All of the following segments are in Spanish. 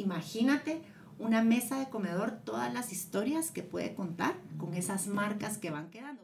imagínate una mesa de comedor, todas las historias que puede contar con esas marcas que van quedando.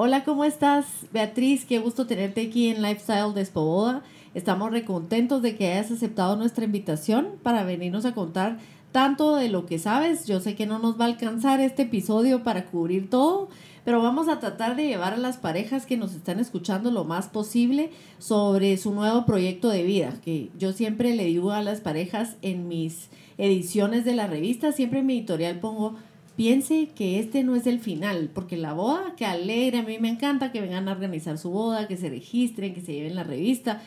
Hola, ¿cómo estás? Beatriz, qué gusto tenerte aquí en Lifestyle de Espoboda. Estamos recontentos de que hayas aceptado nuestra invitación para venirnos a contar tanto de lo que sabes. Yo sé que no nos va a alcanzar este episodio para cubrir todo, pero vamos a tratar de llevar a las parejas que nos están escuchando lo más posible sobre su nuevo proyecto de vida, que yo siempre le digo a las parejas en mis ediciones de la revista, siempre en mi editorial pongo piense que este no es el final, porque la boda, que alegre, a mí me encanta que vengan a organizar su boda, que se registren, que se lleven la revista,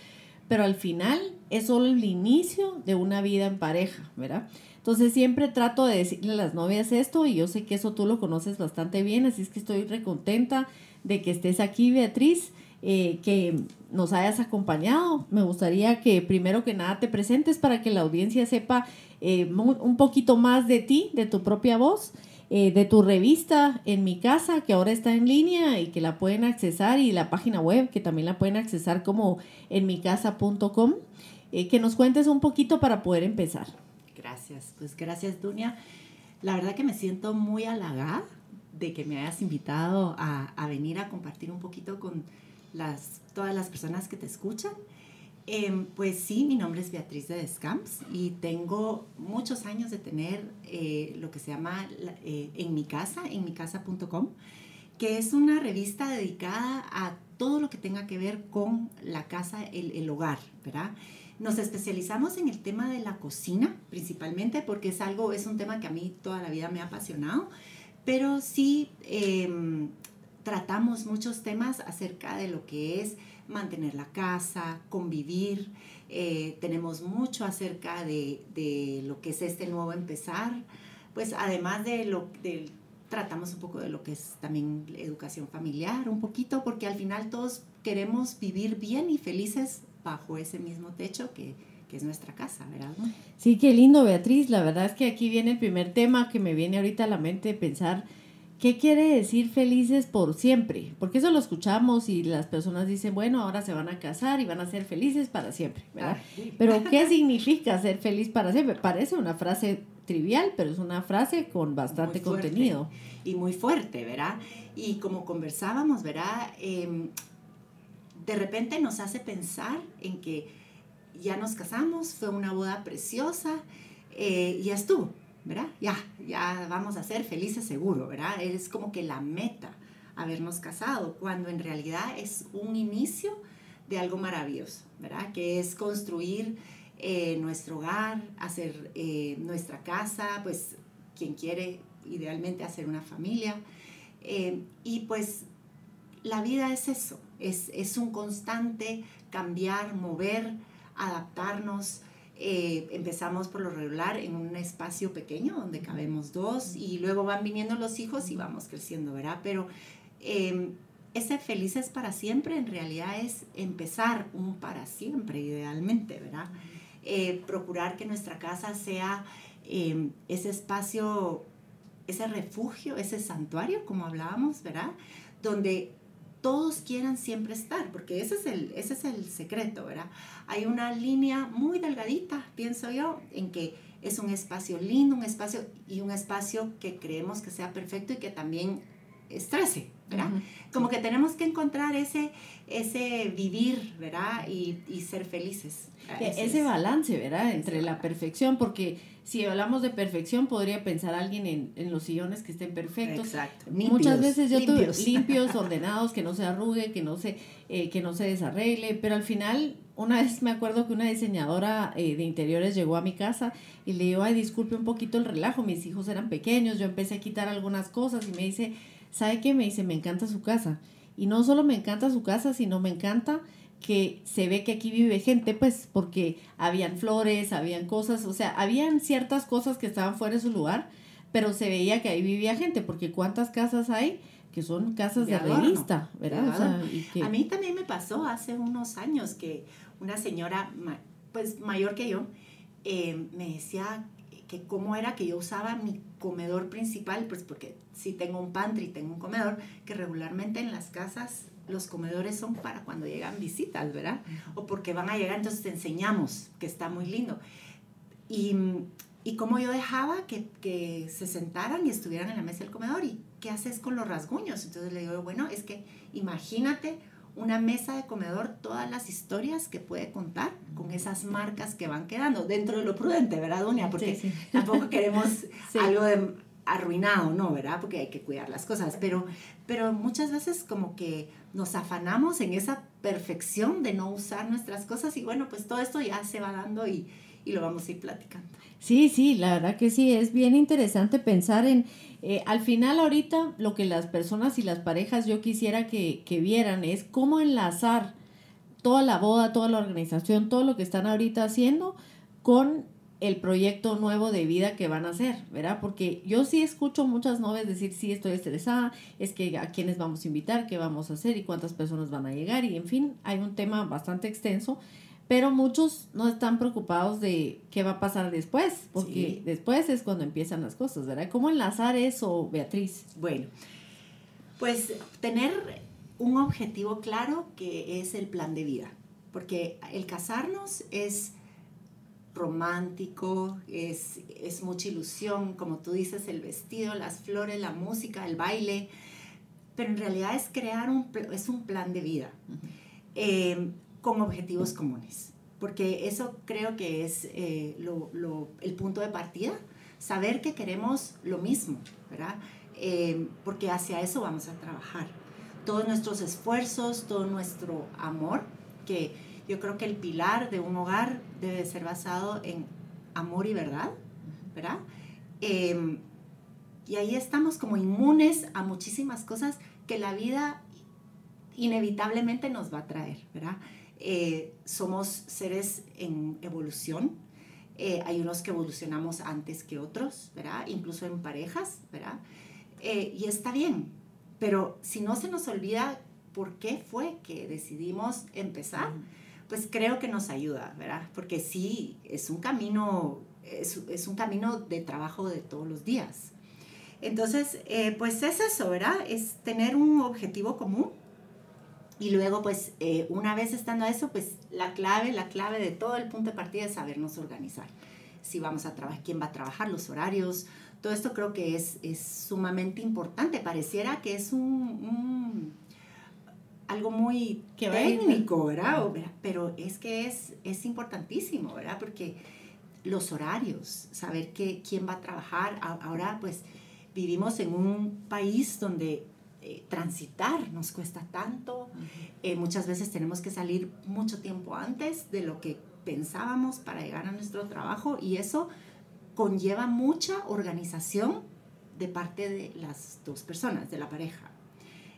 pero al final es solo el inicio de una vida en pareja, ¿verdad? Entonces siempre trato de decirle a las novias esto y yo sé que eso tú lo conoces bastante bien, así es que estoy recontenta de que estés aquí, Beatriz, eh, que nos hayas acompañado. Me gustaría que primero que nada te presentes para que la audiencia sepa eh, un poquito más de ti, de tu propia voz. Eh, de tu revista en mi casa, que ahora está en línea y que la pueden accesar, y la página web, que también la pueden accesar como en micasa.com, que nos cuentes un poquito para poder empezar. Gracias, pues gracias Dunia. La verdad que me siento muy halagada de que me hayas invitado a, venir a compartir un poquito con todas las personas que te escuchan. Em, pues sí, mi nombre es Beatriz de Descamps y tengo muchos años de tener eh, lo que se llama eh, En mi casa, en mi casa.com, que es una revista dedicada a todo lo que tenga que ver con la casa, el, el hogar, ¿verdad? Nos especializamos en el tema de la cocina, principalmente porque es algo, es un tema que a mí toda la vida me ha apasionado, pero sí em, tratamos muchos temas acerca de lo que es mantener la casa, convivir. Eh, tenemos mucho acerca de, de, lo que es este nuevo empezar. Pues además de lo tratamos un poco de lo que es también educación familiar, un poquito, porque al final todos queremos vivir bien y felices bajo ese mismo techo que, que es nuestra casa, ¿verdad? Sí, qué lindo, Beatriz. La verdad es que aquí viene el primer tema que me viene ahorita a la mente pensar. ¿Qué quiere decir felices por siempre? Porque eso lo escuchamos y las personas dicen, bueno, ahora se van a casar y van a ser felices para siempre, ¿verdad? Pero ¿qué significa ser feliz para siempre? Parece una frase trivial, pero es una frase con bastante contenido. Y muy fuerte, ¿verdad? Y como conversábamos, ¿verdad? Eh, de repente nos hace pensar en que ya nos casamos, fue una boda preciosa, eh, ya estuvo, ¿verdad? Ya, ya vamos a ser felices seguro, ¿verdad? Es como que la meta habernos casado, cuando en realidad es un inicio de algo maravilloso, ¿verdad? Que es construir eh, nuestro hogar, hacer eh, nuestra casa, pues quien quiere idealmente hacer una familia. y pues la vida es eso, es, un constante cambiar, mover, adaptarnos. Eh, empezamos por lo regular en un espacio pequeño donde cabemos dos y luego van viniendo los hijos y vamos creciendo, ¿verdad? Pero em, ese felices para siempre en realidad es empezar un para siempre, idealmente, ¿verdad? Eh, procurar que nuestra casa sea em, ese espacio, ese refugio, ese santuario, como hablábamos, ¿verdad? Donde todos quieran siempre estar, porque ese es el, ese es el secreto, ¿verdad? Hay una línea muy delgadita, pienso yo, en que es un espacio lindo, un espacio y un espacio que creemos que sea perfecto y que también estrese, ¿verdad? Como que tenemos que encontrar ese, ese vivir, ¿verdad? Y, y ser felices. E, ese, balance, ¿verdad? Entre la perfección, porque si hablamos de perfección, podría pensar alguien en, en los sillones que estén perfectos. Exacto. Muchas veces yo limpios. limpios, ordenados, que no se arrugue, que no se, eh, que no se desarregle, pero al final, una vez me acuerdo que una diseñadora eh, de interiores llegó a mi casa y le dijo, ay, disculpe un poquito el relajo, mis hijos eran pequeños, yo empecé a quitar algunas cosas y me dice, ¿sabe qué? Me dice, me encanta su casa. Y no solo me encanta su casa, sino me encanta que se ve que aquí vive gente, pues porque habían flores, habían cosas, o sea, habían ciertas cosas que estaban fuera de su lugar, pero se veía que ahí vivía gente, porque cuántas casas hay que son casas de, revista, ¿verdad? A mí también me pasó hace unos años que una señora, pues mayor que yo, eh, me decía que cómo era que yo usaba mi comedor principal, pues porque si tengo un pantry, tengo un comedor, que regularmente en las casas los comedores son para cuando llegan visitas, ¿verdad? O porque van a llegar, entonces te enseñamos, que está muy lindo. Y, y cómo yo dejaba que, que, se sentaran y estuvieran en la mesa del comedor y qué haces con los rasguños. Entonces le digo, bueno, es que imagínate una mesa de comedor, todas las historias que puede contar con esas marcas que van quedando dentro de lo prudente, ¿verdad, Dunia? Porque tampoco queremos algo de arruinado, ¿no? ¿Verdad? Porque hay que cuidar las cosas, pero, pero muchas veces como que nos afanamos en esa perfección de no usar nuestras cosas y bueno, pues todo esto ya se va dando y, y lo vamos a ir platicando. Sí, sí, la verdad que sí, es bien interesante pensar en, eh, al final ahorita lo que las personas y las parejas yo quisiera que, que vieran es cómo enlazar toda la boda, toda la organización, todo lo que están ahorita haciendo con el proyecto nuevo de vida que van a hacer, ¿verdad? Porque yo sí escucho muchas novias decir, sí, estoy estresada, es que a quiénes vamos a invitar, qué vamos a hacer y cuántas personas van a llegar y en fin, hay un tema bastante extenso, pero muchos no están preocupados de qué va a pasar después, porque después es cuando empiezan las cosas, ¿verdad? ¿Cómo enlazar eso, Beatriz? Bueno, pues tener un objetivo claro que es el plan de vida, porque el casarnos es romántico, es, es mucha ilusión, como tú dices, el vestido, las flores, la música, el baile, pero en realidad es crear un, es un plan de vida eh, con objetivos comunes, porque eso creo que es eh, lo, lo, el punto de partida, saber que queremos lo mismo, ¿verdad? Eh, porque hacia eso vamos a trabajar. Todos nuestros esfuerzos, todo nuestro amor, que yo creo que el pilar de un hogar debe ser basado en amor y verdad, ¿verdad? Em, y ahí estamos como inmunes a muchísimas cosas que la vida inevitablemente nos va a traer, ¿verdad? Eh, somos seres en evolución, eh, hay unos que evolucionamos antes que otros, ¿verdad? Incluso en parejas, ¿verdad? Eh, y está bien, pero si no se nos olvida por qué fue que decidimos empezar, pues creo que nos ayuda, ¿verdad? Porque sí, es un camino, es, un camino de trabajo de todos los días. Entonces, eh, pues es eso, ¿verdad? Es tener un objetivo común y luego, pues, eh, una vez estando a eso, pues la clave, la clave de todo el punto de partida es sabernos organizar. Si vamos a trabajar, quién va a trabajar, los horarios, todo esto creo que es, es sumamente importante. Pareciera que es un algo muy técnico, ¿verdad? Pero es que es, es importantísimo, ¿verdad? Porque los horarios, saber que, quién va a trabajar. Ahora pues vivimos en un país donde eh, transitar nos cuesta tanto. Eh, muchas veces tenemos que salir mucho tiempo antes de lo que pensábamos para llegar a nuestro trabajo y eso conlleva mucha organización de parte de las dos personas, de la pareja.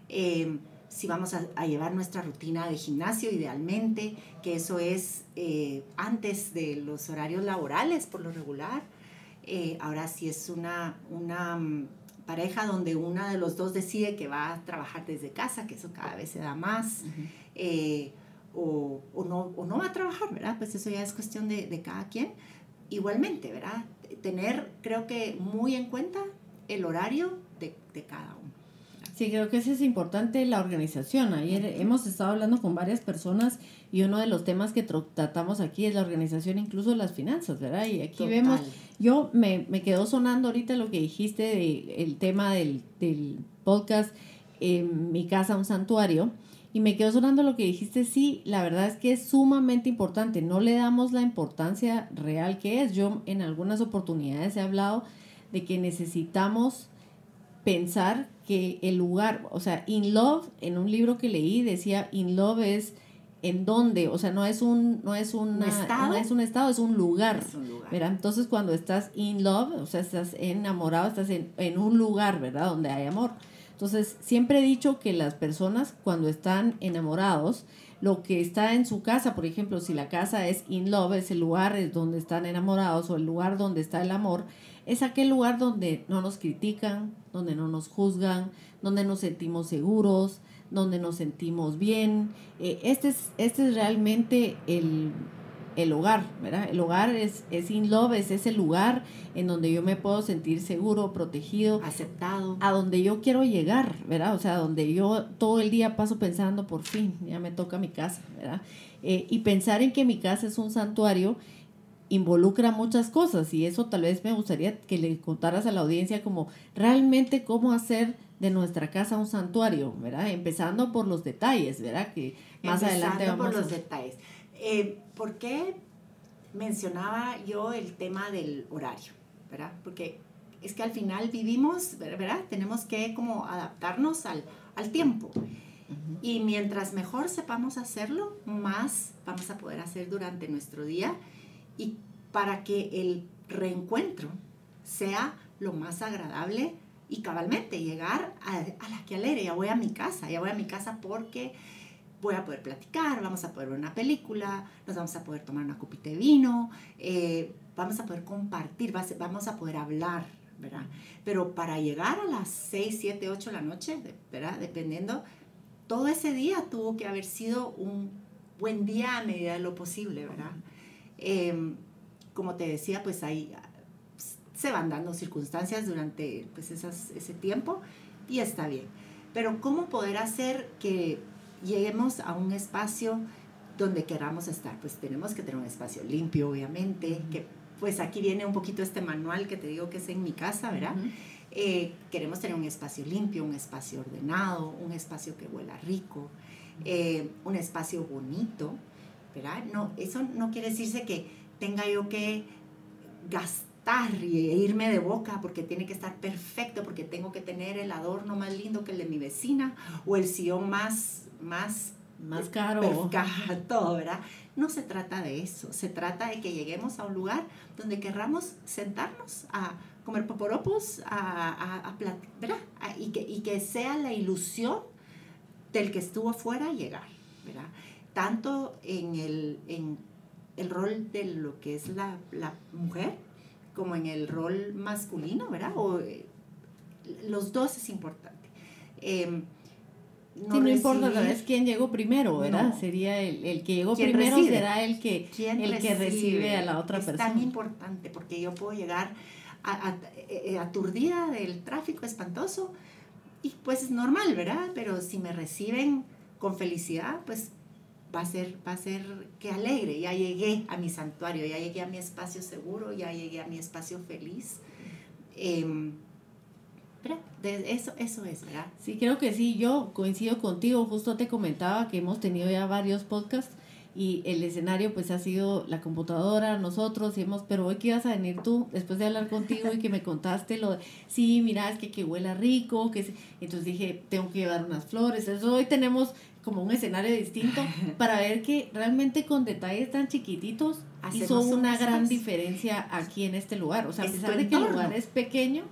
Eh, si vamos a, llevar nuestra rutina de gimnasio idealmente, que eso es eh, antes de los horarios laborales por lo regular. Eh, ahora si es una, una mm, pareja donde una de los dos decide que va a trabajar desde casa, que eso cada vez se da más, eh, o, o, no, o, no, va a trabajar, ¿verdad? Pues eso ya es cuestión de, de cada quien. Igualmente, ¿verdad? Tener, creo que muy en cuenta el horario de, de cada uno. Sí, creo que eso es importante, la organización. Ayer hemos estado hablando con varias personas y uno de los temas que tratamos aquí es la organización, incluso las finanzas, ¿verdad? Y aquí vemos, yo me, me quedó sonando ahorita lo que dijiste del el tema del, del podcast Mi casa, un santuario. Y me quedó sonando lo que dijiste, sí, la verdad es que es sumamente importante, no le damos la importancia real que es. Yo en algunas oportunidades he hablado de que necesitamos pensar que el lugar, o sea, in love, en un libro que leí decía in love es en dónde, o sea, no es un no es una, estado? no es un estado, es un lugar. Es un lugar. ¿verdad? Entonces, cuando estás in love, o sea, estás enamorado, estás en, en un lugar, ¿verdad? Donde hay amor. Entonces, siempre he dicho que las personas cuando están enamorados, lo que está en su casa, por ejemplo, si la casa es in love, es el lugar es donde están enamorados o el lugar donde está el amor, es aquel lugar donde no nos critican, donde no nos juzgan, donde nos sentimos seguros, donde nos sentimos bien. Eh, este, es, este es realmente el, el hogar, ¿verdad? El hogar es, es in love, es ese lugar en donde yo me puedo sentir seguro, protegido. Aceptado. A donde yo quiero llegar, ¿verdad? O sea, donde yo todo el día paso pensando, por fin, ya me toca mi casa, ¿verdad? Eh, y pensar en que mi casa es un santuario involucra muchas cosas y eso tal vez me gustaría que le contaras a la audiencia como realmente cómo hacer de nuestra casa un santuario, ¿verdad? Empezando por los detalles, ¿verdad? Que más adelante vamos por los detalles. Eh, ¿Por qué mencionaba yo el tema del horario, ¿verdad? Porque es que al final vivimos, ¿verdad? Tenemos que como adaptarnos al, al tiempo. Y mientras mejor sepamos hacerlo, más vamos a poder hacer durante nuestro día y para que el reencuentro sea lo más agradable y cabalmente llegar a, la que alegre, ya voy a mi casa, ya voy a mi casa porque voy a poder platicar, vamos a poder ver una película, nos vamos a poder tomar una copita de vino, eh, vamos a poder compartir, vamos a poder hablar, ¿verdad? Pero para llegar a las 6, 7, 8 de la noche, ¿verdad? Dependiendo, todo ese día tuvo que haber sido un buen día a medida de lo posible, ¿verdad? Em, como te decía, pues ahí se van dando circunstancias durante pues ese tiempo y está bien. Pero ¿cómo poder hacer que lleguemos a un espacio donde queramos estar? Pues tenemos que tener un espacio limpio, obviamente, que pues aquí viene un poquito este manual que te digo que es en mi casa, ¿verdad? Eh, queremos tener un espacio limpio, un espacio ordenado, un espacio que huela rico, eh, un espacio bonito, ¿verdad? No, eso no quiere decirse que tenga yo que gastar y irme de boca porque tiene que estar perfecto, porque tengo que tener el adorno más lindo que el de mi vecina o el sillón más, más, más caro. todo, ¿verdad? No se trata de eso, se trata de que lleguemos a un lugar donde querramos sentarnos a comer poporopos, a, a, ¿verdad? y, que, y que sea la ilusión del que estuvo afuera llegar, ¿verdad? Tanto en el, en el rol de lo que es la, la mujer como en el rol masculino, ¿verdad? O, eh, los dos es importante. Em, no, no importa la vez quién llegó primero, ¿verdad? Sería el, el, que llegó primero será el que, el que recibe a la otra persona. Es tan importante porque yo puedo llegar a, a, eh, aturdida del tráfico espantoso y pues es normal, ¿verdad? Pero si me reciben con felicidad, pues va a ser, va a ser que alegre, ya llegué a mi santuario, ya llegué a mi espacio seguro, ya llegué a mi espacio feliz. Eh, eso, eso es, ¿verdad? Sí, creo que sí, yo coincido contigo, justo te comentaba que hemos tenido ya varios podcasts y el escenario pues ha sido la computadora, nosotros, hemos, pero hoy que ibas a venir tú, después de hablar contigo y que me contaste lo de, sí, mira, es que, que huela rico, que entonces dije, tengo que llevar unas flores, eso hoy tenemos como un escenario distinto para ver que realmente con detalles tan chiquititos hizo una gran diferencia aquí en este lugar. O sea, a pesar de que el lugar es pequeño,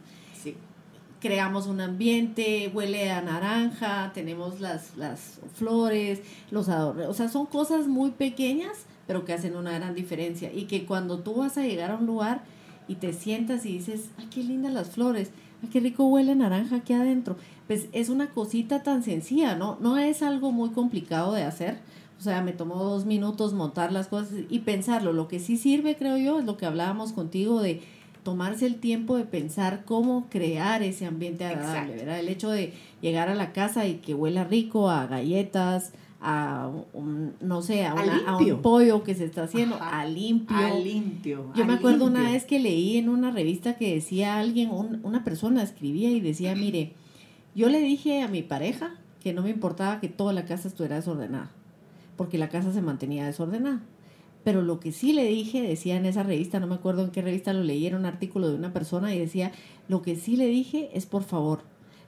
creamos un ambiente, huele a naranja, tenemos las, las flores, los adornos. O sea, son cosas muy pequeñas, pero que hacen una gran diferencia. Y que cuando tú vas a llegar a un lugar y te sientas y dices, ay, qué lindas las flores, ay, qué rico huele naranja aquí adentro pues es una cosita tan sencilla, ¿no? No es algo muy complicado de hacer. O sea, me tomó dos minutos montar las cosas y pensarlo. Lo que sí sirve, creo yo, es lo que hablábamos contigo de tomarse el tiempo de pensar cómo crear ese ambiente agradable, ¿verdad? El hecho de llegar a la casa y que huela rico a galletas, a un, no sé, a, un pollo que se está haciendo, a limpio. A limpio. Yo me acuerdo una vez que leí en una revista que decía alguien, una persona escribía y decía, mire, yo le dije a mi pareja que no me importaba que toda la casa estuviera desordenada, porque la casa se mantenía desordenada. Pero lo que sí le dije, decía en esa revista, no me acuerdo en qué revista lo leí, era un artículo de una persona y decía, lo que sí le dije es por favor,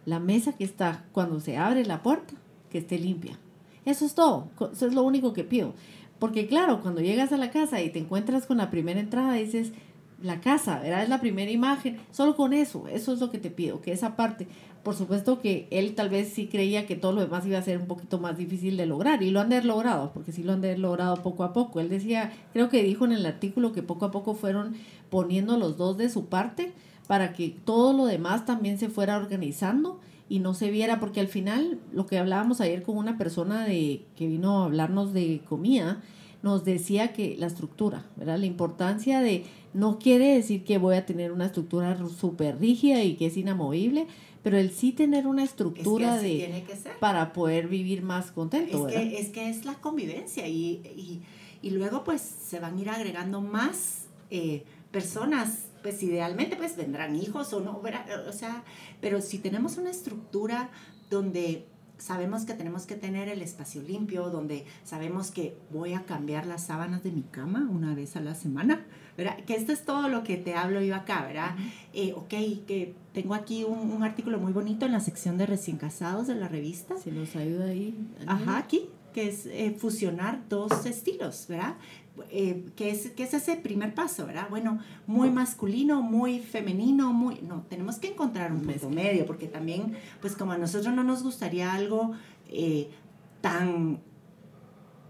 la mesa que está cuando se abre la puerta, que esté limpia. Eso es todo, eso es lo único que pido. Porque claro, cuando llegas a la casa y te encuentras con la primera entrada, dices, la casa, ¿verdad? Es la primera imagen, solo con eso, eso es lo que te pido, que esa parte, por supuesto que él tal vez sí creía que todo lo demás iba a ser un poquito más difícil de lograr y lo han de logrado, porque sí lo han de logrado poco a poco. Él decía, creo que dijo en el artículo que poco a poco fueron poniendo los dos de su parte para que todo lo demás también se fuera organizando y no se viera, porque al final lo que hablábamos ayer con una persona de que vino a hablarnos de comida, nos decía que la estructura. La importancia de, no quiere decir que voy a tener una estructura súper rígida y que es inamovible, pero el sí tener una estructura de para poder vivir más contento. Es, Que, es que es la convivencia y, y, luego pues se van a ir agregando más eh, personas, pues idealmente pues vendrán hijos o no, o sea, pero si tenemos una estructura donde sabemos que tenemos que tener el espacio limpio, donde sabemos que voy a cambiar las sábanas de mi cama una vez a la semana, ¿verdad? Que esto es todo lo que te hablo yo acá, ¿verdad? Eh, ok, que tengo aquí un, un, artículo muy bonito en la sección de recién casados de la revista. Si nos ayuda ahí. Ajá, aquí, que es eh, fusionar dos estilos, ¿verdad? Eh, que, es, que es ese primer paso, ¿verdad? Bueno, muy masculino, muy femenino, muy... No, tenemos que encontrar un punto medio, porque también, pues como a nosotros no nos gustaría algo tan,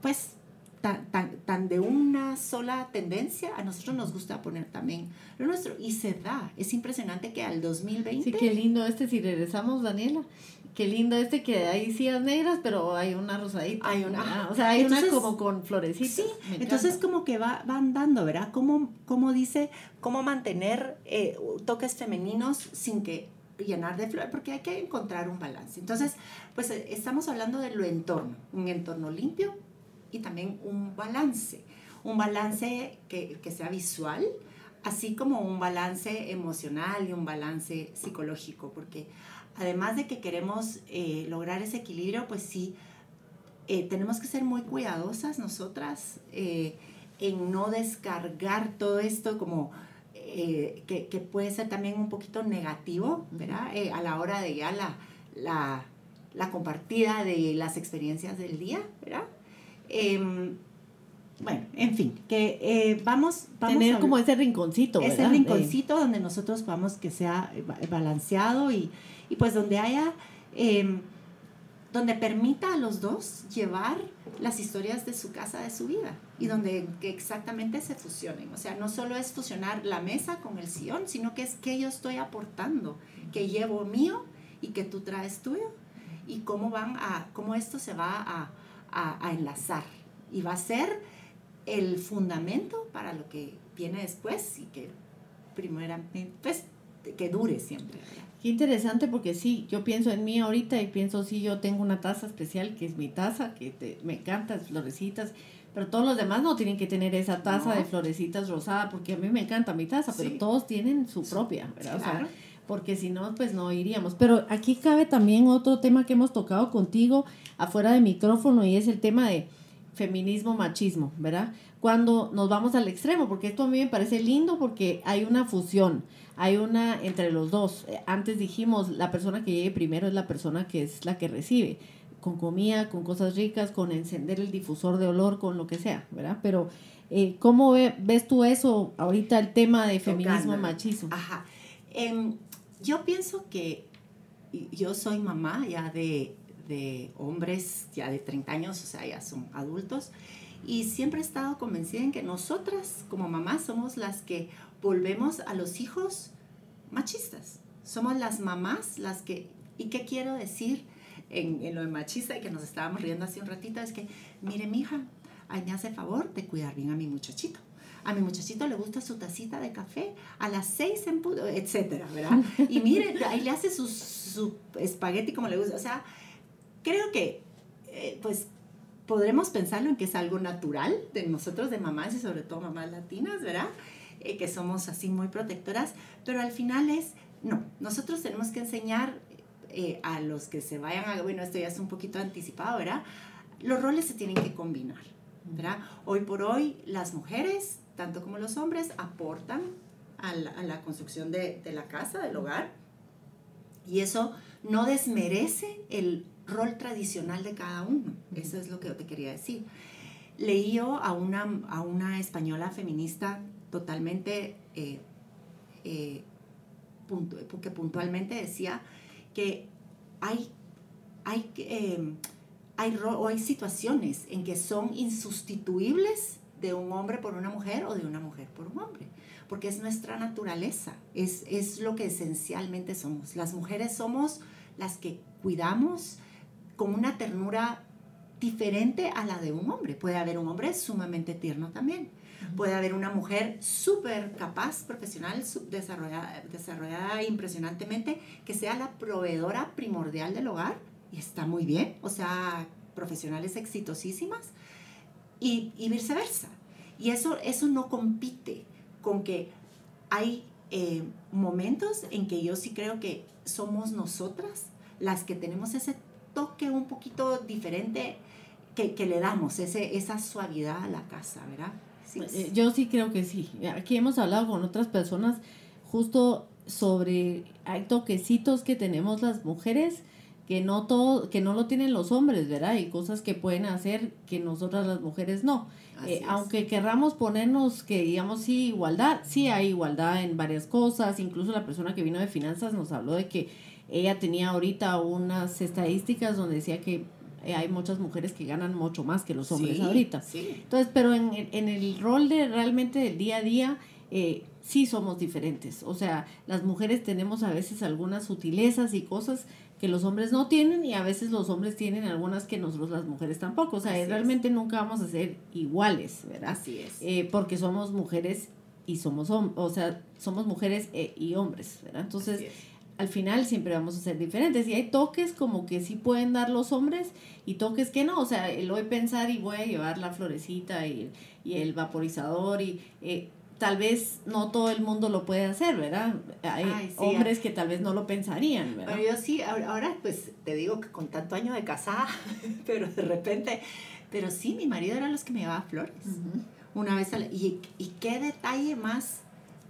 pues, tan, tan, de una sola tendencia, a nosotros nos gusta poner también lo nuestro y se da. Es impresionante que al 2020... Sí, qué lindo este, si regresamos, Daniela. Qué lindo este que hay sillas negras, pero hay una rosadita. Hay una. O sea, hay una como con florecitas. Sí, entonces como que va, va andando, ¿verdad? Como, como dice, cómo mantener eh, toques femeninos sin que llenar de flor, porque hay que encontrar un balance. Entonces, pues eh, estamos hablando de lo entorno, un entorno limpio, y también un balance, un balance que, que sea visual, así como un balance emocional y un balance psicológico, porque además de que queremos eh, lograr ese equilibrio, pues sí, eh, tenemos que ser muy cuidadosas nosotras eh, en no descargar todo esto como que, que, puede ser también un poquito negativo, ¿verdad? a la hora de ya la, la, la compartida de las experiencias del día, ¿verdad? Em, bueno, en fin, que eh, vamos, vamos tener como ese rinconcito, ¿verdad? Ese rinconcito donde nosotros vamos que sea balanceado y, y pues donde haya, em, donde permita a los dos llevar las historias de su casa, de su vida y donde exactamente se fusionen. O sea, no solo es fusionar la mesa con el sillón, sino que es que yo estoy aportando, que llevo mío y que tú traes tuyo y cómo van a, cómo esto se va a a, enlazar y va a ser el fundamento para lo que viene después y que primeramente, pues, que dure siempre. Qué interesante porque sí, yo pienso en mí ahorita y pienso, sí, yo tengo una taza especial que es mi taza, que me encanta, florecitas, pero todos los demás no tienen que tener esa taza de florecitas rosada porque a mí me encanta mi taza, pero todos tienen su propia, ¿verdad? Porque si no, pues no iríamos. Pero aquí cabe también otro tema que hemos tocado contigo afuera de micrófono y es el tema de feminismo, machismo, ¿verdad? Cuando nos vamos al extremo, porque esto a mí me parece lindo porque hay una fusión, hay una entre los dos. Eh, antes dijimos, la persona que llegue primero es la persona que es la que recibe, con comida, con cosas ricas, con encender el difusor de olor, con lo que sea, ¿verdad? Pero, eh, ¿cómo ves tú eso ahorita, el tema de feminismo, machismo? Ajá. Em, yo pienso que yo soy mamá ya de, hombres ya de 30 años, o sea, ya son adultos, y siempre he estado convencida en que nosotras como mamás somos las que volvemos a los hijos machistas. Somos las mamás las que... ¿Y qué quiero decir en, lo de machista y que nos estábamos riendo hace un ratito? Es que, mire, mi hija, me hace favor de cuidar bien a mi muchachito a mi muchachito le gusta su tacita de café a las seis en puto, etcétera, ¿verdad? Y miren, ahí le hace su, su espagueti como le gusta. O sea, creo que, eh, pues, podremos pensarlo en que es algo natural de nosotros, de mamás y sobre todo mamás latinas, ¿verdad? Eh, que somos así muy protectoras, pero al final es, no, nosotros tenemos que enseñar eh, a los que se vayan a, bueno, esto ya es un poquito anticipado, ¿verdad? Los roles se tienen que combinar, ¿verdad? Hoy por hoy las mujeres tanto como los hombres, aportan a la, construcción de, la casa, del hogar, y eso no desmerece el rol tradicional de cada uno. Eso es lo que yo te quería decir. Leí yo a una, a una española feminista totalmente, eh, eh, que puntualmente decía que hay, hay, eh, hay, hay situaciones en que son insustituibles de un hombre por una mujer o de una mujer por un hombre, porque es nuestra naturaleza, es, es lo que esencialmente somos. Las mujeres somos las que cuidamos con una ternura diferente a la de un hombre. Puede haber un hombre sumamente tierno también. Puede haber una mujer súper capaz, profesional, desarrollada, desarrollada impresionantemente, que sea la proveedora primordial del hogar y está muy bien, o sea, profesionales exitosísimas y, viceversa. Y eso, eso no compite con que hay eh, momentos en que yo sí creo que somos nosotras las que tenemos ese toque un poquito diferente que, que le damos, ese, esa suavidad a la casa, ¿verdad? Eh, yo sí creo que sí. Aquí hemos hablado con otras personas justo sobre, hay toquecitos que tenemos las mujeres que no todo, que no lo tienen los hombres, ¿verdad? Y cosas que pueden hacer que nosotras las mujeres no. Eh, aunque querramos ponernos que digamos sí igualdad, sí hay igualdad en varias cosas, incluso la persona que vino de finanzas nos habló de que ella tenía ahorita unas estadísticas donde decía que eh, hay muchas mujeres que ganan mucho más que los hombres ahorita. Entonces, pero en, en, el rol de realmente del día a día, eh, sí somos diferentes. O sea, las mujeres tenemos a veces algunas sutilezas y cosas que los hombres no tienen y a veces los hombres tienen algunas que nosotros las mujeres tampoco. O sea, realmente nunca vamos a ser iguales, ¿verdad? Así es. Eh, porque somos mujeres y somos hombres, o sea, somos mujeres y hombres, ¿verdad? Entonces, al final siempre vamos a ser diferentes. Y hay toques como que sí pueden dar los hombres y toques que no. O sea, el hoy pensar y voy a llevar la florecita y, el vaporizador y eh, tal vez no todo el mundo lo puede hacer, ¿verdad? Hay hombres que tal vez no lo pensarían, ¿verdad? Pero yo sí, ahora pues te digo que con tanto año de casada, pero de repente, pero sí, mi marido era los que me llevaba flores. Una vez y, y qué detalle más,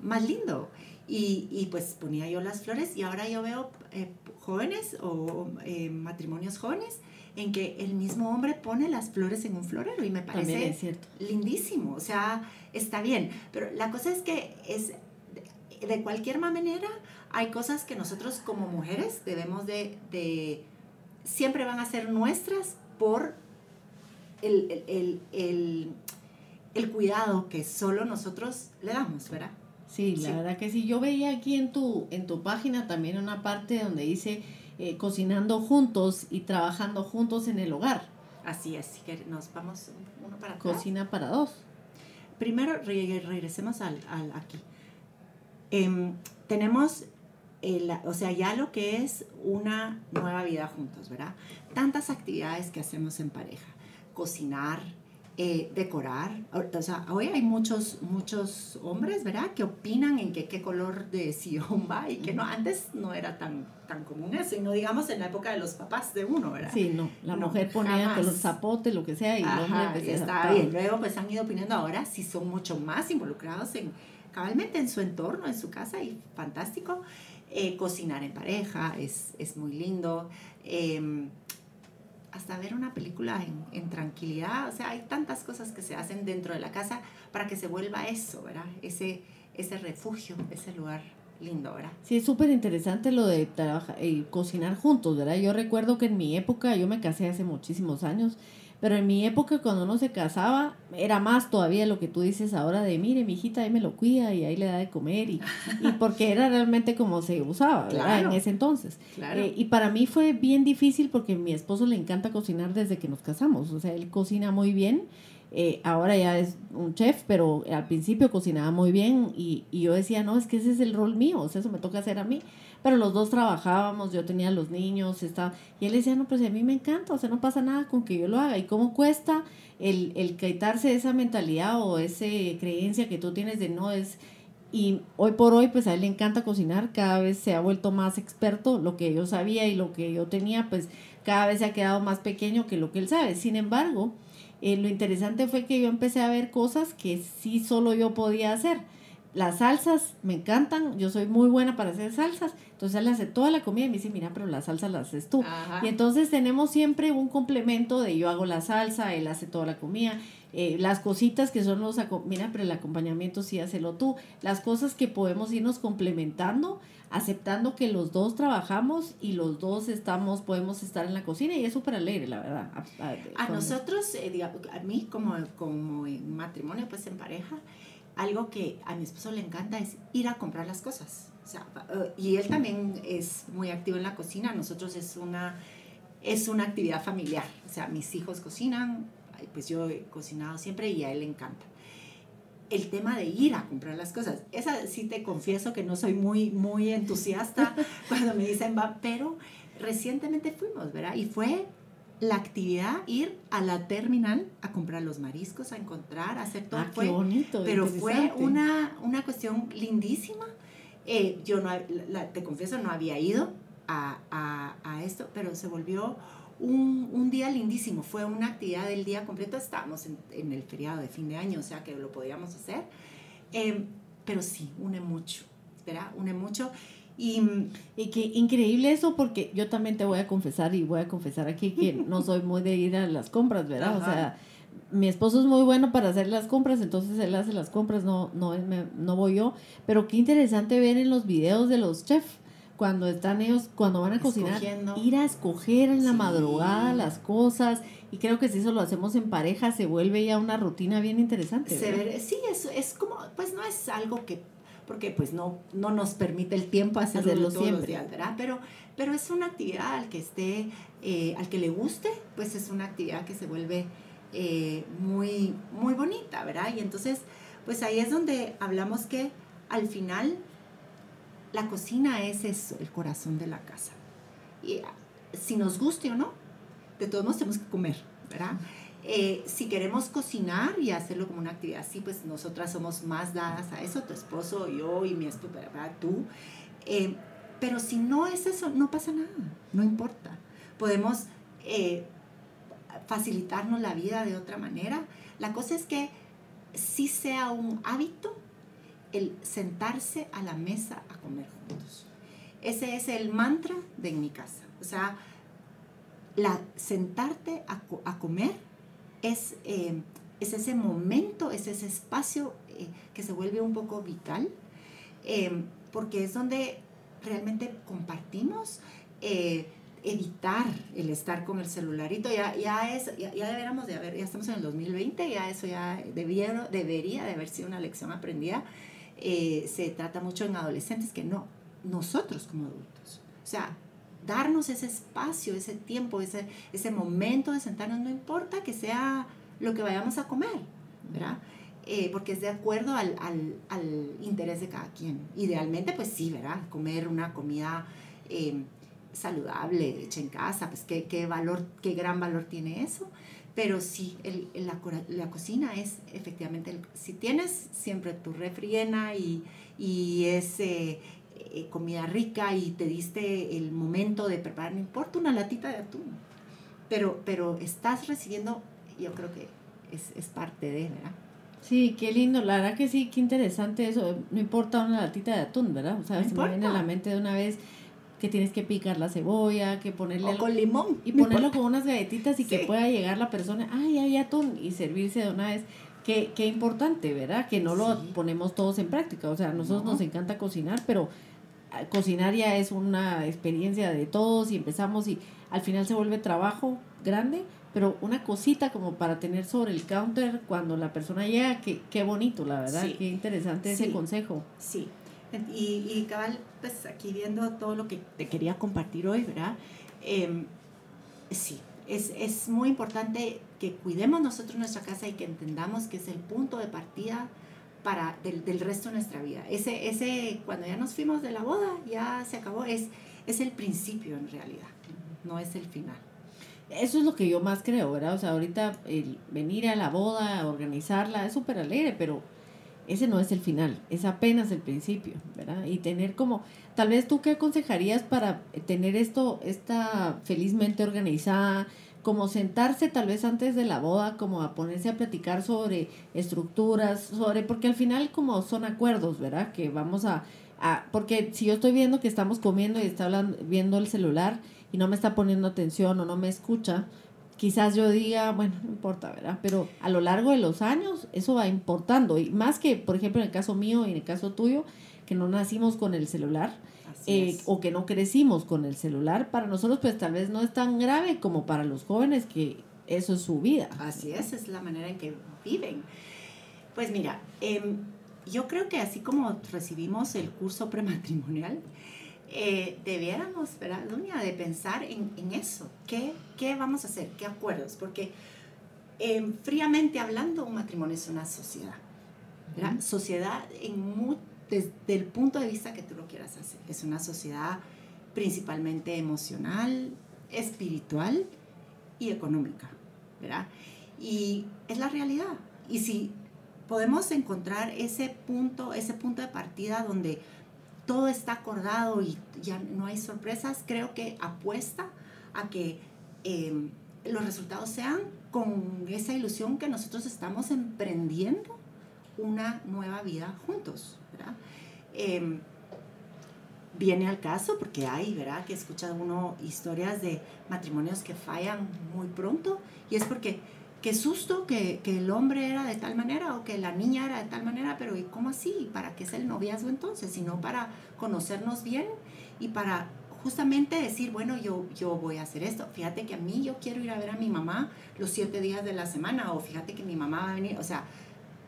más lindo. Y, y, pues ponía yo las flores y ahora yo veo eh, jóvenes o eh, matrimonios jóvenes en que el mismo hombre pone las flores en un florero y me parece lindísimo, o sea, está bien, pero la cosa es que es de, cualquier manera hay cosas que nosotros como mujeres debemos de, de siempre van a ser nuestras por el, el, el, el cuidado que solo nosotros le damos, ¿verdad? Sí, la verdad que sí. Yo veía aquí en tu, en tu página también una parte donde dice eh, cocinando juntos y trabajando juntos en el hogar. Así es, que nos vamos uno para atrás. Cocina para dos. Primero regresemos al, al aquí. Em, tenemos, el, o sea, ya lo que es una nueva vida juntos, ¿verdad? Tantas actividades que hacemos en pareja. Cocinar, eh, decorar. O sea, hoy hay muchos, muchos hombres, ¿verdad? Que opinan en qué color de sillón va y que no. Antes no era tan, tan común eso. Y no digamos en la época de los papás de uno, ¿verdad? Sí, no. La mujer ponía los zapotes, lo que sea, y el hombre está bien. Luego pues han ido opinando ahora si son mucho más involucrados en cabalmente en su entorno, en su casa y fantástico. Eh, cocinar en pareja es, es muy lindo. Eh, hasta ver una película en, tranquilidad. O sea, hay tantas cosas que se hacen dentro de la casa para que se vuelva eso, ¿verdad? Ese, ese refugio, ese lugar lindo, ¿verdad? Sí, es súper interesante lo de trabajar, y eh, cocinar juntos, ¿verdad? Yo recuerdo que en mi época, yo me casé hace muchísimos años, pero en mi época, cuando uno se casaba, era más todavía lo que tú dices ahora de, mire, mi hijita ahí me lo cuida y ahí le da de comer. Y, y porque era realmente como se usaba, ¿verdad? En ese entonces. Eh, y para mí fue bien difícil porque a mi esposo le encanta cocinar desde que nos casamos. O sea, él cocina muy bien. Eh, ahora ya es un chef, pero al principio cocinaba muy bien y, y yo decía, no, es que ese es el rol mío, o sea, eso me toca hacer a mí pero los dos trabajábamos, yo tenía los niños, estaba, y él decía, no, pues a mí me encanta, o sea, no pasa nada con que yo lo haga, y cómo cuesta el, el quitarse esa mentalidad o esa creencia que tú tienes de no es, y hoy por hoy, pues a él le encanta cocinar, cada vez se ha vuelto más experto, lo que yo sabía y lo que yo tenía, pues cada vez se ha quedado más pequeño que lo que él sabe. Sin embargo, eh, lo interesante fue que yo empecé a ver cosas que sí solo yo podía hacer. Las salsas me encantan, yo soy muy buena para hacer salsas, entonces él hace toda la comida y me dice, mira, pero la salsa la haces tú. Y entonces tenemos siempre un complemento de yo hago la salsa, él hace toda la comida, eh, las cositas que son los, mira, pero el acompañamiento sí hacelo tú, las cosas que podemos irnos complementando, aceptando que los dos trabajamos y los dos estamos, podemos estar en la cocina y es súper alegre, la verdad. A, nosotros, eh, a mí como, como matrimonio, pues en pareja, algo que a mi esposo le encanta es ir a comprar las cosas. O sea, eh, y él también es muy activo en la cocina. Nosotros es una es una actividad familiar. O sea, mis hijos cocinan, pues yo he cocinado siempre y a él le encanta. El tema de ir a comprar las cosas, esa sí te confieso que no soy muy, muy entusiasta cuando me dicen va, pero recientemente fuimos, ¿verdad? Y fue la actividad ir a la terminal a comprar los mariscos, a encontrar, a hacer todo. Ah, qué bonito. Pero fue una, una cuestión lindísima. Eh, yo no, te confieso, no había ido a, a, a esto, pero se volvió un, un, día lindísimo. Fue una actividad del día completo. Estábamos en, en, el feriado de fin de año, o sea que lo podíamos hacer. Eh, pero sí, une mucho, ¿verdad? Une mucho. Y, y qué increíble eso, porque yo también te voy a confesar y voy a confesar aquí que no soy muy de ir a las compras, ¿verdad? O sea, mi esposo es muy bueno para hacer las compras, entonces él hace las compras, no, no, no voy yo. Pero qué interesante ver en los videos de los chefs cuando están ellos, cuando van a cocinar, ir a escoger en la madrugada las cosas. Y creo que si eso lo hacemos en pareja, se vuelve ya una rutina bien interesante. sí, es, es como, pues no es algo que porque pues no, no nos permite el tiempo hacerlo, todos siempre. los días, ¿verdad? Pero, pero es una actividad al que esté, eh, al que le guste, pues es una actividad que se vuelve eh, muy, muy bonita, ¿verdad? Y entonces, pues ahí es donde hablamos que al final la cocina es eso, el corazón de la casa. Y ah, si nos guste o no, de todos modos tenemos que comer, ¿verdad? Eh, si queremos cocinar y hacerlo como una actividad así, pues nosotras somos más dadas a eso, tu esposo, yo y mi esposo, tú. Eh, pero si no es eso, no pasa nada, no importa. Podemos eh, facilitarnos la vida de otra manera. La cosa es que si sea un hábito el sentarse a la mesa a comer juntos. Ese es el mantra de mi casa. O sea, la, sentarte a comer es, eh, es ese momento, es ese espacio eh, que se vuelve un poco vital, eh, porque es donde realmente compartimos, evitar el estar con el celularito, ya, ya, es, ya, deberíamos de haber, ya estamos en el 2020, ya eso ya debiera, debería de haber sido una lección aprendida. se trata mucho en adolescentes que no, nosotros como adultos. O sea, darnos ese espacio, ese tiempo, ese, ese momento de sentarnos, no importa que sea lo que vayamos a comer, ¿verdad? Eh, porque es de acuerdo al, al, al, interés de cada quien. Idealmente, pues sí, ¿verdad? Comer una comida em, saludable, hecha en casa, pues qué, qué, valor, qué gran valor tiene eso. Pero sí, la, la, cocina es efectivamente, si tienes siempre tu refri llena y, y es eh, comida rica y te diste el momento de preparar, no importa una latita de atún, pero, pero estás recibiendo, yo creo que es, es parte de, ¿verdad? Sí, qué lindo, la verdad que sí, qué interesante eso, no importa una latita de atún, ¿verdad? O sea, no se me viene a la mente de una vez que tienes que picar la cebolla, que ponerle... O con limón. Y ponerlo con unas galletitas y que pueda llegar la persona, ay, hay atún, y servirse de una vez. Qué, qué importante, ¿verdad? Que no lo ponemos todos en práctica. O sea, a nosotros nos encanta cocinar, pero cocinar ya es una experiencia de todos y empezamos y al final se vuelve trabajo grande, pero una cosita como para tener sobre el counter cuando la persona llega, qué, qué bonito, la verdad, qué interesante ese consejo. Sí, y, y, cabal, pues aquí viendo todo lo que te quería compartir hoy, ¿verdad? Em, sí, es, es muy importante que cuidemos nosotros nuestra casa y que entendamos que es el punto de partida para del, del, resto de nuestra vida. Ese, ese, cuando ya nos fuimos de la boda, ya se acabó, es, es el principio en realidad, no es el final. Eso es lo que yo más creo, ¿verdad? O sea, ahorita el venir a la boda, organizarla, es súper alegre, pero ese no es el final, es apenas el principio, ¿verdad? Y tener como, tal vez tú qué aconsejarías para tener esto, esta felizmente organizada, como sentarse tal vez antes de la boda, como a ponerse a platicar sobre estructuras, sobre, porque al final como son acuerdos, ¿verdad? Que vamos a, a porque si yo estoy viendo que estamos comiendo y está hablando, viendo el celular y no me está poniendo atención o no me escucha, quizás yo diga, bueno, no importa, ¿verdad? Pero a lo largo de los años eso va importando. Y más que, por ejemplo, en el caso mío y en el caso tuyo, que no nacimos con el celular, eh, o que no crecimos con el celular, para nosotros pues tal vez no es tan grave como para los jóvenes que eso es su vida. Así es, es la manera en que viven. Pues mira, em, yo creo que así como recibimos el curso prematrimonial, eh, debiéramos, ¿verdad, Dunia, de pensar en, en eso. ¿Qué, ¿Qué, vamos a hacer? ¿Qué acuerdos? Porque eh, fríamente hablando, un matrimonio es una sociedad. ¿verdad? Sociedad en desde el punto de vista que tú lo quieras hacer. Es una sociedad principalmente emocional, espiritual y económica, ¿verdad? Y es la realidad. Y si podemos encontrar ese punto, ese punto de partida donde todo está acordado y ya no hay sorpresas, creo que apuesta a que em, los resultados sean con esa ilusión que nosotros estamos emprendiendo una nueva vida juntos, ¿verdad? Em, viene al caso porque hay, ¿verdad? Que escucha uno historias de matrimonios que fallan muy pronto y es porque qué susto que, que, el hombre era de tal manera o que la niña era de tal manera, pero ¿y cómo así? ¿Para qué es el noviazgo entonces? Sino para conocernos bien y para justamente decir, bueno, yo, yo voy a hacer esto. Fíjate que a mí yo quiero ir a ver a mi mamá los siete días de la semana o fíjate que mi mamá va a venir, o sea,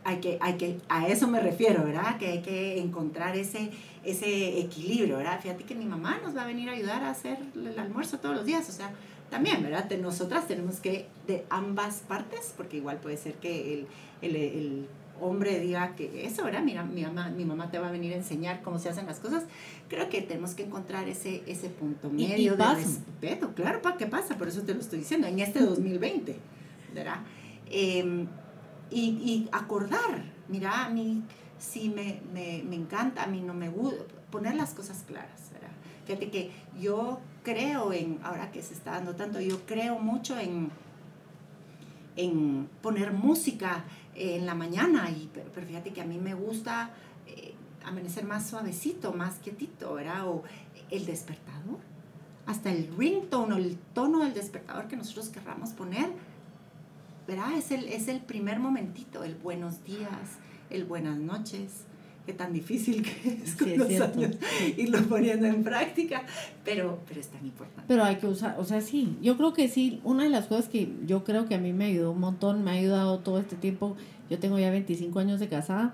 hay que, hay que, a eso me refiero, ¿verdad? Que hay que encontrar ese, ese equilibrio, ¿verdad? Fíjate que mi mamá nos va a venir a ayudar a hacer el almuerzo todos los días, o sea, también, ¿verdad? Nosotras tenemos que, de ambas partes, porque igual puede ser que el, el, el hombre diga que eso, ¿verdad? Mira, mi mamá, mi mamá te va a venir a enseñar cómo se hacen las cosas. Creo que tenemos que encontrar ese, ese punto medio de respeto. Claro, ¿para qué pasa? Por eso te lo estoy diciendo, en este 2020, ¿verdad? Eh, y, y, acordar, mira, a mí sí me, me, me, encanta, a mí no me gusta, poner las cosas claras, ¿verdad? Fíjate que yo creo en, ahora que se está dando tanto, yo creo mucho en, en poner música en la mañana, y, pero fíjate que a mí me gusta eh, amanecer más suavecito, más quietito, ¿verdad? O el despertador, hasta el ringtone o el tono del despertador que nosotros querramos poner, ¿verdad? Es el, es el primer momentito, el buenos días, el buenas noches, qué tan difícil que es con los años irlo poniendo en práctica, pero, pero es tan importante. Pero hay que usar, o sea, sí, yo creo que sí, una de las cosas que yo creo que a mí me ayudó un montón, me ha ayudado todo este tiempo, yo tengo ya 25 años de casada,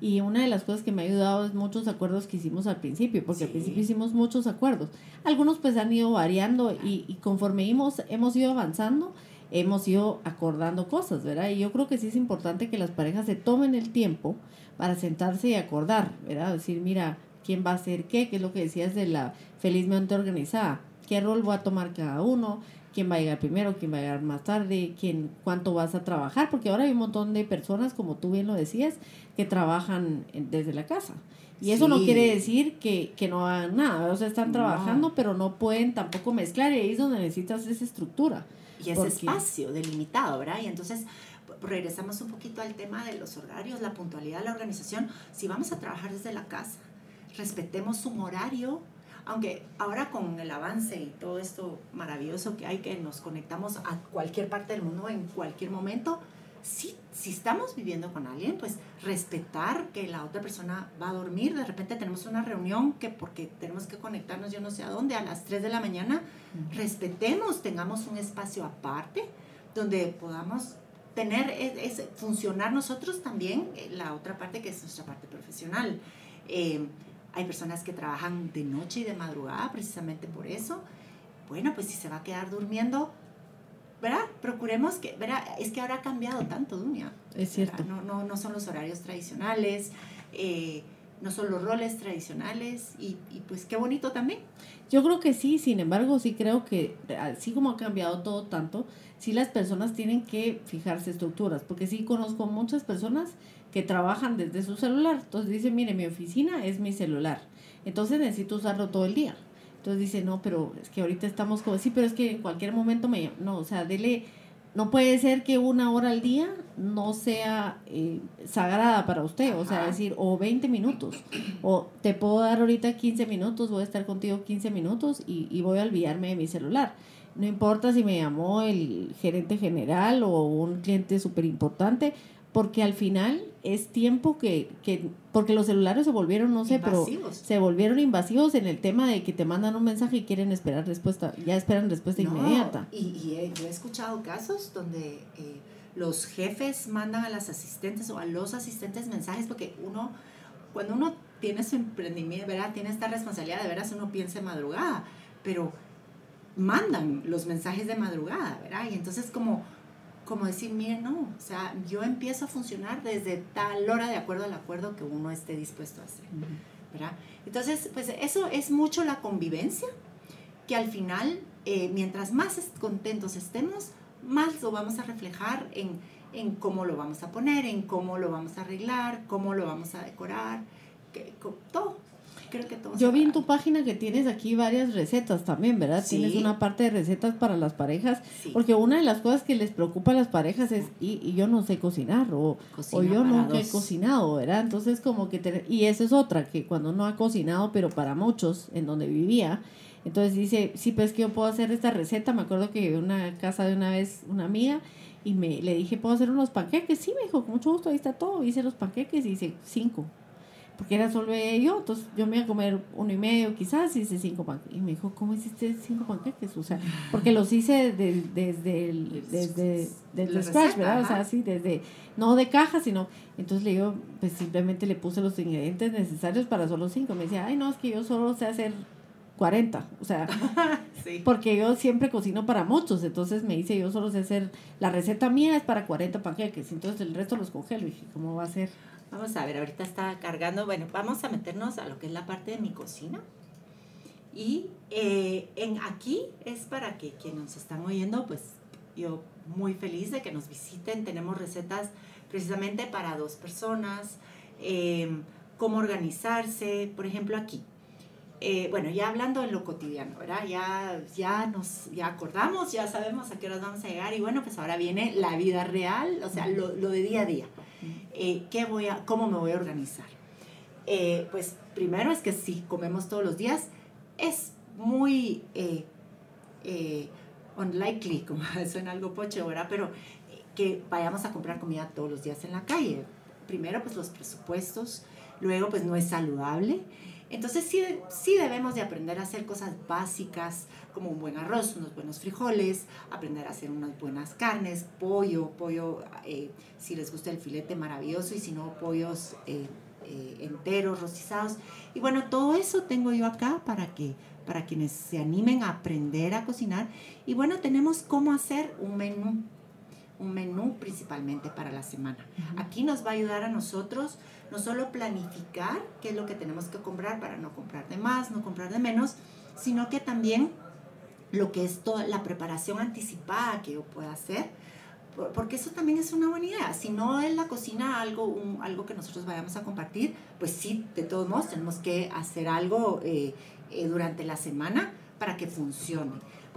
y una de las cosas que me ha ayudado es muchos acuerdos que hicimos al principio, porque sí. al principio hicimos muchos acuerdos. Algunos pues han ido variando y, y conforme hemos, hemos ido avanzando, hemos ido acordando cosas, ¿verdad? Y yo creo que sí es importante que las parejas se tomen el tiempo para sentarse y acordar, ¿verdad? Decir, mira, ¿quién va a hacer qué? ¿Qué es lo que decías de la felizmente organizada? ¿Qué rol va a tomar cada uno? ¿Quién va a llegar primero? ¿Quién va a llegar más tarde? ¿Quién, ¿Cuánto vas a trabajar? Porque ahora hay un montón de personas, como tú bien lo decías, que trabajan desde la casa. Y eso no quiere decir que, que, no hagan nada, o sea, están no. trabajando, pero no pueden tampoco mezclar y ahí es donde necesitas esa estructura. Y ese espacio delimitado, ¿verdad? Y entonces regresamos un poquito al tema de los horarios, la puntualidad, la organización. Si vamos a trabajar desde la casa, respetemos un horario, aunque ahora con el avance y todo esto maravilloso que hay, que nos conectamos a cualquier parte del mundo en cualquier momento, si, si estamos viviendo con alguien, pues respetar que la otra persona va a dormir. De repente tenemos una reunión que porque tenemos que conectarnos yo no sé a dónde, a las 3 de la mañana, uh -huh. respetemos, tengamos un espacio aparte donde podamos tener, es, es, funcionar nosotros también, eh, la otra parte que es nuestra parte profesional. Eh, hay personas que trabajan de noche y de madrugada precisamente por eso. Bueno, pues si se va a quedar durmiendo, ¿verdad? Procuremos que, ¿verdad? Es que ahora ha cambiado tanto, Dunia. Es cierto. No, no, no son los horarios tradicionales, eh, no son los roles tradicionales y, y, pues qué bonito también. Yo creo que sí, sin embargo, sí creo que así como ha cambiado todo tanto, sí las personas tienen que fijarse estructuras, porque sí conozco muchas personas que trabajan desde su celular. Entonces dice, mire, mi oficina es mi celular. Entonces necesito usarlo todo el día. Entonces dice, no, pero es que ahorita estamos como, sí, pero es que en cualquier momento me... No, o sea, dele... No puede ser que una hora al día no sea eh, sagrada para usted, o sea, decir, o 20 minutos, o te puedo dar ahorita 15 minutos, voy a estar contigo 15 minutos y, y voy a olvidarme de mi celular. No importa si me llamó el gerente general o un cliente súper importante, porque al final es tiempo que, que, porque los celulares se volvieron, no sé, invasivos. pero se volvieron invasivos en el tema de que te mandan un mensaje y quieren esperar respuesta, ya esperan respuesta no, inmediata. Y, y he, yo he escuchado casos donde eh, los jefes mandan a las asistentes o a los asistentes mensajes porque uno, cuando uno tiene su emprendimiento, ¿verdad? Tiene esta responsabilidad de veras uno piensa en madrugada, pero mandan los mensajes de madrugada, ¿verdad? Y entonces como, como decir, miren, no, o sea, yo empiezo a funcionar desde tal hora de acuerdo al acuerdo que uno esté dispuesto a hacer, ¿verdad? Entonces, pues eso es mucho la convivencia, que al final, eh, mientras más contentos estemos, más lo vamos a reflejar en, en cómo lo vamos a poner, en cómo lo vamos a arreglar, cómo lo vamos a decorar, que, todo. Creo que todo. Yo vi en tu página que tienes aquí varias recetas también, ¿verdad? Tienes una parte de recetas para las parejas, porque una de las cosas que les preocupa a las parejas es, y, yo no sé cocinar, o, o yo nunca he cocinado, ¿verdad? Entonces como que, y esa es otra, que cuando no ha cocinado, pero para muchos, en donde vivía, entonces dice, sí, pues que yo puedo hacer esta receta. Me acuerdo que una casa de una vez una amiga y me le dije, ¿puedo hacer unos panqueques? Sí, me dijo, con mucho gusto, ahí está todo. Hice los panqueques y hice cinco. Porque era solo yo, entonces yo me iba a comer uno y medio quizás, y hice cinco panqueques. Y me dijo, ¿cómo hiciste cinco panqueques? O sea, porque los hice desde el, desde, desde scratch, ¿verdad? O sea, sí, desde, no de caja, sino, entonces le digo, pues simplemente le puse los ingredientes necesarios para solo cinco. Me decía, ay, no, es que yo solo sé hacer 40, o sea, porque yo siempre cocino para muchos, entonces me dice, yo solo sé hacer, la receta mía es para 40 panqueques, entonces el resto los congelo, y dije, ¿cómo va a ser? Vamos a ver, ahorita está cargando, bueno, vamos a meternos a lo que es la parte de mi cocina, y eh, en aquí es para que quienes nos están oyendo, pues yo muy feliz de que nos visiten, tenemos recetas precisamente para dos personas, eh, cómo organizarse, por ejemplo aquí, eh, bueno, ya hablando en lo cotidiano, ¿verdad? Ya, ya nos ya acordamos, ya sabemos a qué horas vamos a llegar. Y bueno, pues ahora viene la vida real, o sea, lo, lo de día a día. Eh, ¿qué voy a, ¿Cómo me voy a organizar? Eh, pues primero es que si comemos todos los días, es muy unlikely, como suena algo pocho, ¿verdad? Pero que vayamos a comprar comida todos los días en la calle. Primero, pues los presupuestos, luego, pues no es saludable. Entonces sí, sí debemos de aprender a hacer cosas básicas como un buen arroz, unos buenos frijoles, aprender a hacer unas buenas carnes, pollo, pollo, eh, si les gusta el filete maravilloso y si no, pollos eh, eh, enteros, rostizados. Y bueno, todo eso tengo yo acá para que para quienes se animen a aprender a cocinar. Y bueno, tenemos cómo hacer un menú, un menú principalmente para la semana. Aquí nos va a ayudar a nosotros no solo planificar qué es lo que tenemos que comprar para no comprar de más, no comprar de menos, sino que también lo que es toda la preparación anticipada que yo pueda hacer, porque eso también es una buena idea. Si no es la cocina algo, algo que nosotros vayamos a compartir, pues sí, de todos modos tenemos que hacer algo eh, eh, durante la semana para que funcione.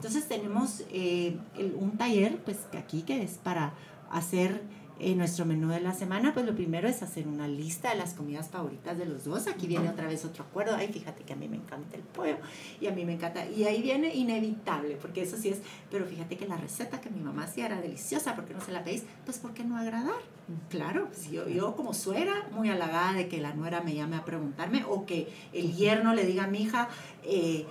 Entonces tenemos eh, un taller, pues aquí que es para hacer en nuestro menú de la semana, pues lo primero es hacer una lista de las comidas favoritas de los dos. Aquí viene otra vez otro acuerdo. Ay, fíjate que a mí me encanta el pollo y a mí me encanta. Y ahí viene inevitable, porque eso sí es. Pero fíjate que la receta que mi mamá hacía era deliciosa. ¿Por qué no se la pedís? Pues, ¿por qué no agradar? Claro, pues yo, yo como suegra, muy halagada de que la nuera me llame a preguntarme o que el yerno le diga a mi hija. Eh,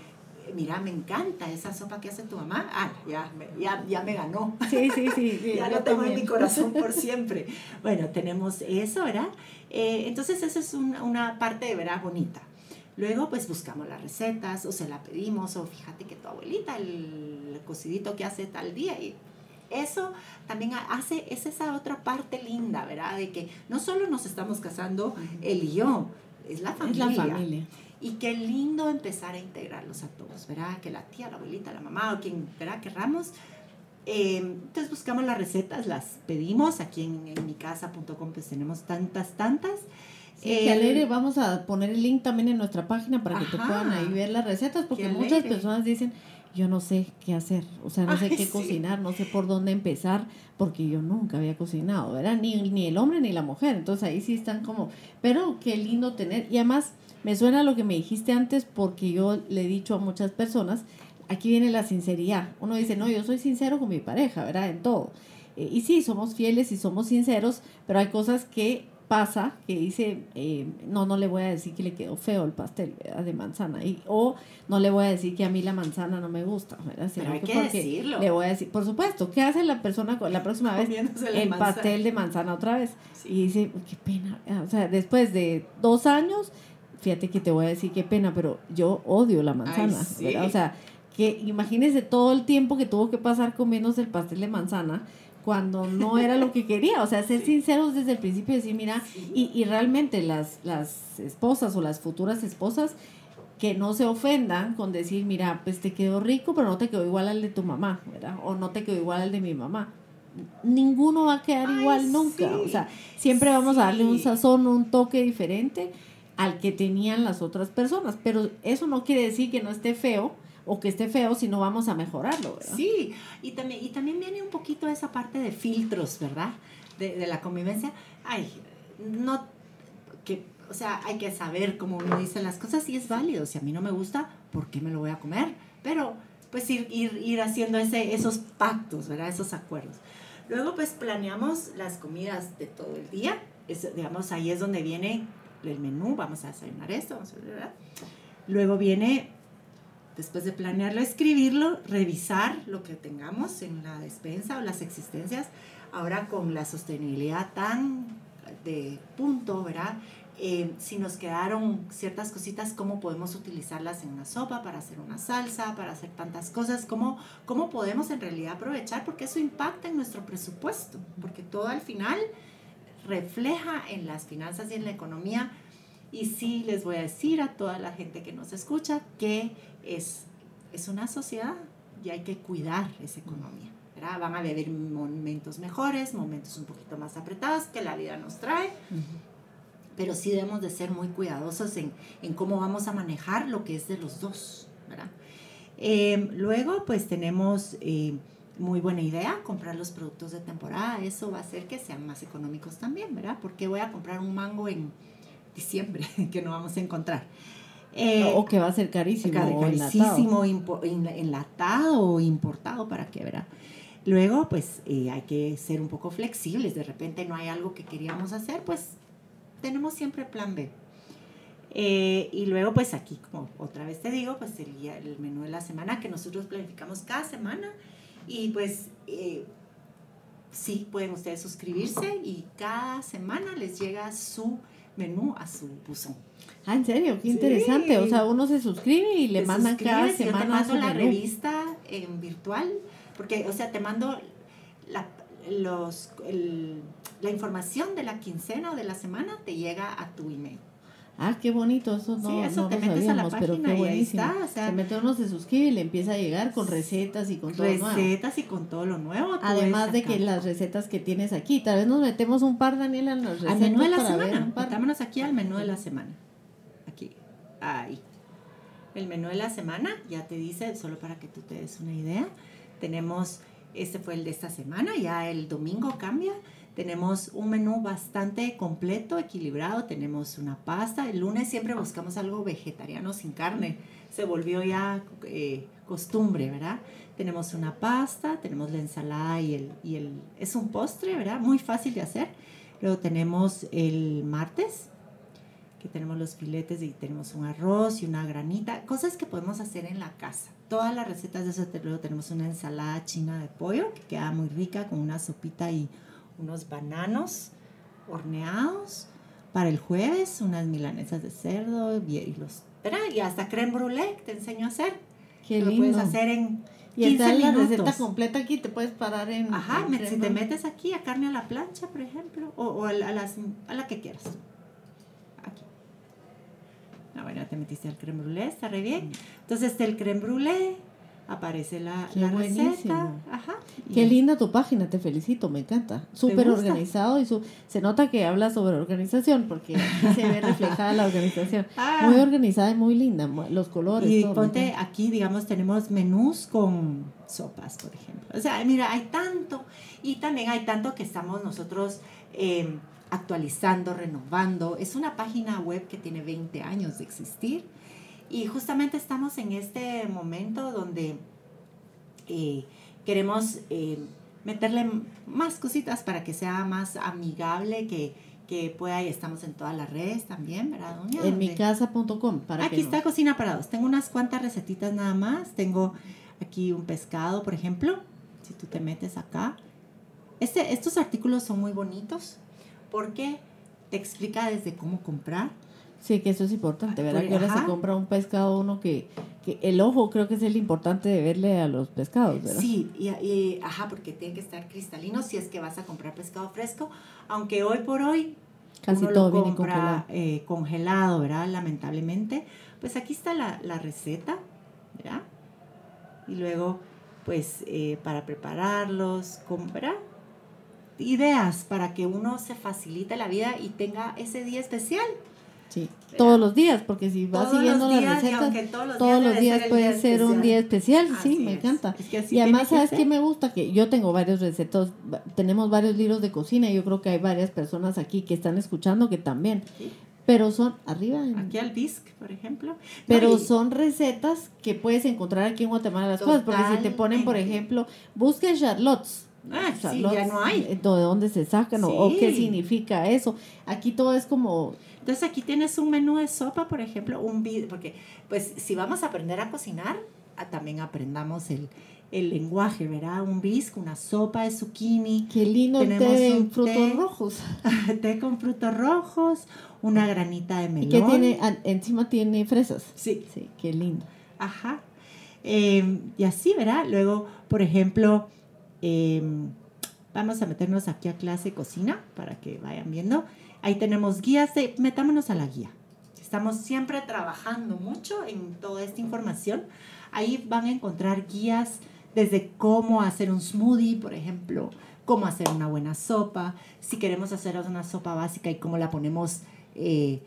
mira, me encanta esa sopa que hace tu mamá. Ah, ya, ya, ya me ganó. Sí, sí, sí. ya lo tengo en mi corazón por siempre. Bueno, tenemos eso, ¿verdad? Eh, entonces, esa es una parte de veras bonita. Luego, pues buscamos las recetas o se la pedimos o fíjate que tu abuelita, el cocidito que hace tal día y eso también hace, es esa otra parte linda, ¿verdad? De que no solo nos estamos casando él y yo, es la familia. Es la familia. Y qué lindo empezar a integrarlos a todos, ¿verdad? Que la tía, la abuelita, la mamá o quien, ¿verdad? Querramos. Eh, entonces buscamos las recetas, las pedimos. Aquí en, en micasa.com pues tenemos tantas, tantas. Sí, eh, alegre, vamos a poner el link también en nuestra página para que te puedan ahí ver las recetas, porque muchas personas dicen, yo no sé qué hacer, o sea, no sé qué cocinar, no sé por dónde empezar, porque yo nunca había cocinado, ¿verdad? Ni, ni el hombre ni la mujer, entonces ahí sí están como, pero qué lindo tener, y además me suena lo que me dijiste antes porque yo le he dicho a muchas personas, aquí viene la sinceridad. Uno dice, no, yo soy sincero con mi pareja, ¿verdad? En todo. Eh, y sí, somos fieles y somos sinceros, pero hay cosas que pasa que dice, eh, no, no le voy a decir que le quedó feo el pastel de manzana, y, o no le voy a decir que a mí la manzana no me gusta, ¿verdad? Pero hay que, decirlo. Le voy a decir, por supuesto, ¿qué hace la persona la próxima vez? El pastel de manzana otra vez. Y dice, qué pena, o sea, después de dos años fíjate que te voy a decir qué pena, pero yo odio la manzana, O sea, que imagínese todo el tiempo que tuvo que pasar comiéndose el pastel de manzana cuando no era lo que quería. O sea, ser sinceros desde el principio y decir, mira, y, y realmente las, las esposas o las futuras esposas que no se ofendan con decir, mira, pues te quedó rico, pero no te quedó igual al de tu mamá, ¿verdad? O no te quedó igual al de mi mamá. Ninguno va a quedar igual nunca. O sea, siempre vamos a darle un sazón, un toque diferente al que tenían las otras personas. Pero eso no quiere decir que no esté feo o que esté feo si no vamos a mejorarlo, ¿verdad? Sí, y también, y también viene un poquito esa parte de filtros, ¿verdad? De, de la convivencia. Ay, no, que o sea, hay que saber cómo uno dice las cosas y es válido. Si a mí no me gusta, ¿por qué me lo voy a comer? Pero pues ir, ir, ir haciendo ese, esos pactos, ¿verdad? Esos acuerdos. Luego pues planeamos las comidas de todo el día. Es, digamos, ahí es donde viene el menú. Vamos a desayunar esto, vamos. Luego viene, después de planearlo, escribirlo, revisar lo que tengamos en la despensa o las existencias. Ahora con la sostenibilidad tan de punto, ¿verdad? Eh, si nos quedaron ciertas cositas, cómo podemos utilizarlas en una sopa para hacer una salsa, para hacer tantas cosas, cómo, cómo podemos en realidad aprovechar, porque eso impacta en nuestro presupuesto, porque todo al final refleja en las finanzas y en la economía. Y sí les voy a decir a toda la gente que nos escucha que es, es una sociedad y hay que cuidar esa economía. Van a vivir momentos mejores, momentos un poquito más apretados que la vida nos trae pero sí debemos de ser muy cuidadosos en, en cómo vamos a manejar lo que es de los dos, ¿verdad? Eh, luego, pues tenemos eh, muy buena idea, comprar los productos de temporada, eso va a hacer que sean más económicos también, ¿verdad? Porque voy a comprar un mango en diciembre que no vamos a encontrar. Eh, o que va a ser carísimo. Carísimo, enlatado. o importado, ¿para qué, verdad? Luego, pues hay que ser un poco flexibles. De repente no hay algo que queríamos hacer, pues tenemos siempre plan B. Eh, y luego, pues aquí, como otra vez te digo, pues sería el menú de la semana que nosotros planificamos cada semana. Y pues eh, sí, pueden ustedes suscribirse y cada semana les llega su menú a su buzón. Ah, en serio, qué interesante. O sea, uno se suscribe y le mandan cada semana. Yo te mando la revista en virtual, porque, o sea, te mando la, los, el, la información de la quincena o de la semana te llega a tu email. Ah, qué bonito, eso no, sí, eso te metes a la página pero qué. Y ahí está, o sea, se mete uno, se suscribe y le empieza a llegar con recetas y con todo recetas nuevo. Recetas y con todo lo nuevo. Además de que las recetas que tienes aquí, tal vez nos metemos un par, Daniela, en las recetas. Al menú de la semana, metámonos aquí al menú de la semana. Aquí, ahí. El menú de la semana, ya te dice, solo para que tú te des una idea, tenemos, este fue el de esta semana, ya el domingo cambia, tenemos un menú bastante completo, equilibrado. Tenemos una pasta. El lunes siempre buscamos algo vegetariano sin carne. Se volvió ya eh, costumbre, ¿verdad? Tenemos una pasta, tenemos la ensalada y el, y el... Es un postre, ¿verdad? Muy fácil de hacer. Luego tenemos el martes, que tenemos los filetes y tenemos un arroz y una granita. Cosas que podemos hacer en la casa. Todas las recetas de eso. Luego tenemos una ensalada china de pollo que queda muy rica con una sopita y unos bananos horneados para el jueves, unas milanesas de cerdo y, los, y hasta creme brulee te enseño a hacer. Qué Lo puedes hacer en y 15 está la receta completa aquí, te puedes parar en... Ajá, si te metes aquí a carne a la plancha, por ejemplo, o, a, las, a la que quieras. Aquí. Ah, bueno, te metiste al creme brulee, está re bien. Entonces, está el creme brulee, aparece la, la receta. Ajá. Qué linda tu página, te felicito, me encanta. Súper organizado y su, se nota que habla sobre organización porque aquí se ve reflejada la organización. Ah. Muy organizada y muy linda, los colores. Y ponte aquí, digamos, tenemos menús con sopas, por ejemplo. O sea, mira, hay tanto y también hay tanto que estamos nosotros... Em, actualizando, renovando. Es una página web que tiene 20 años de existir y justamente estamos en este momento donde eh, queremos eh, meterle más cositas para que sea más amigable, que, que pueda, y estamos en todas las redes también, ¿verdad, doña? En mi casa.com. Aquí está Cocina para dos. Tengo unas cuantas recetitas nada más. Tengo aquí un pescado, por ejemplo. Si tú te metes acá. Este, estos artículos son muy bonitos porque te explica desde cómo comprar, Sí, que eso es importante, ¿verdad? Por- Que ahora se compra un pescado uno que, que el ojo creo que es el importante de verle a los pescados, ¿verdad? Sí, y, y- ajá, porque tiene que estar cristalino si es que vas a comprar pescado fresco, aunque hoy por hoy Casi uno todo lo viene compra congelado. eh, congelado, ¿verdad? Lamentablemente. Pues aquí está la, la receta, ¿verdad? Y luego, pues, eh, para prepararlos, compra ideas para que uno se facilite la vida y tenga ese día especial. Sí, ¿verdad? todos los días, porque si vas Todos siguiendo las días, recetas, todos los todos días los puede día ser un día especial, sí, me encanta. Es que así Y además, ¿sabes qué me gusta? Que yo tengo varios recetos, tenemos varios libros de cocina y yo creo que hay varias personas aquí que están escuchando que también, Sí. pero son arriba, en- Aquí al bisque, por ejemplo. pero No, y- son recetas que puedes encontrar aquí en Guatemala las cosas, porque si te ponen, por ejemplo, busque charlottes. Ah, sí, charlottes, ya no hay. eh, ¿De dónde se sacan o- o Sí. qué significa eso? Aquí todo es como Entonces aquí tienes un menú de sopa, por ejemplo, un bi- porque pues si vamos a aprender a cocinar, ah, también aprendamos el, el lenguaje, ¿verdad? Un bisque, una sopa de zucchini, qué lindo té Tenemos de un frutos té. rojos. té con frutos rojos, una granita de Y melón. que tiene, an- encima tiene fresas. Sí, Sí, qué lindo. Ajá. Eh, y así, ¿verdad? Luego, por ejemplo, eh, vamos a meternos aquí a clase de cocina para que vayan viendo. Ahí tenemos guías de, metámonos a la guía. Estamos siempre trabajando mucho en toda esta información. Ahí van a encontrar guías desde cómo hacer un smoothie, por ejemplo, cómo hacer una buena sopa, si queremos hacer una sopa básica y cómo la ponemos, eh,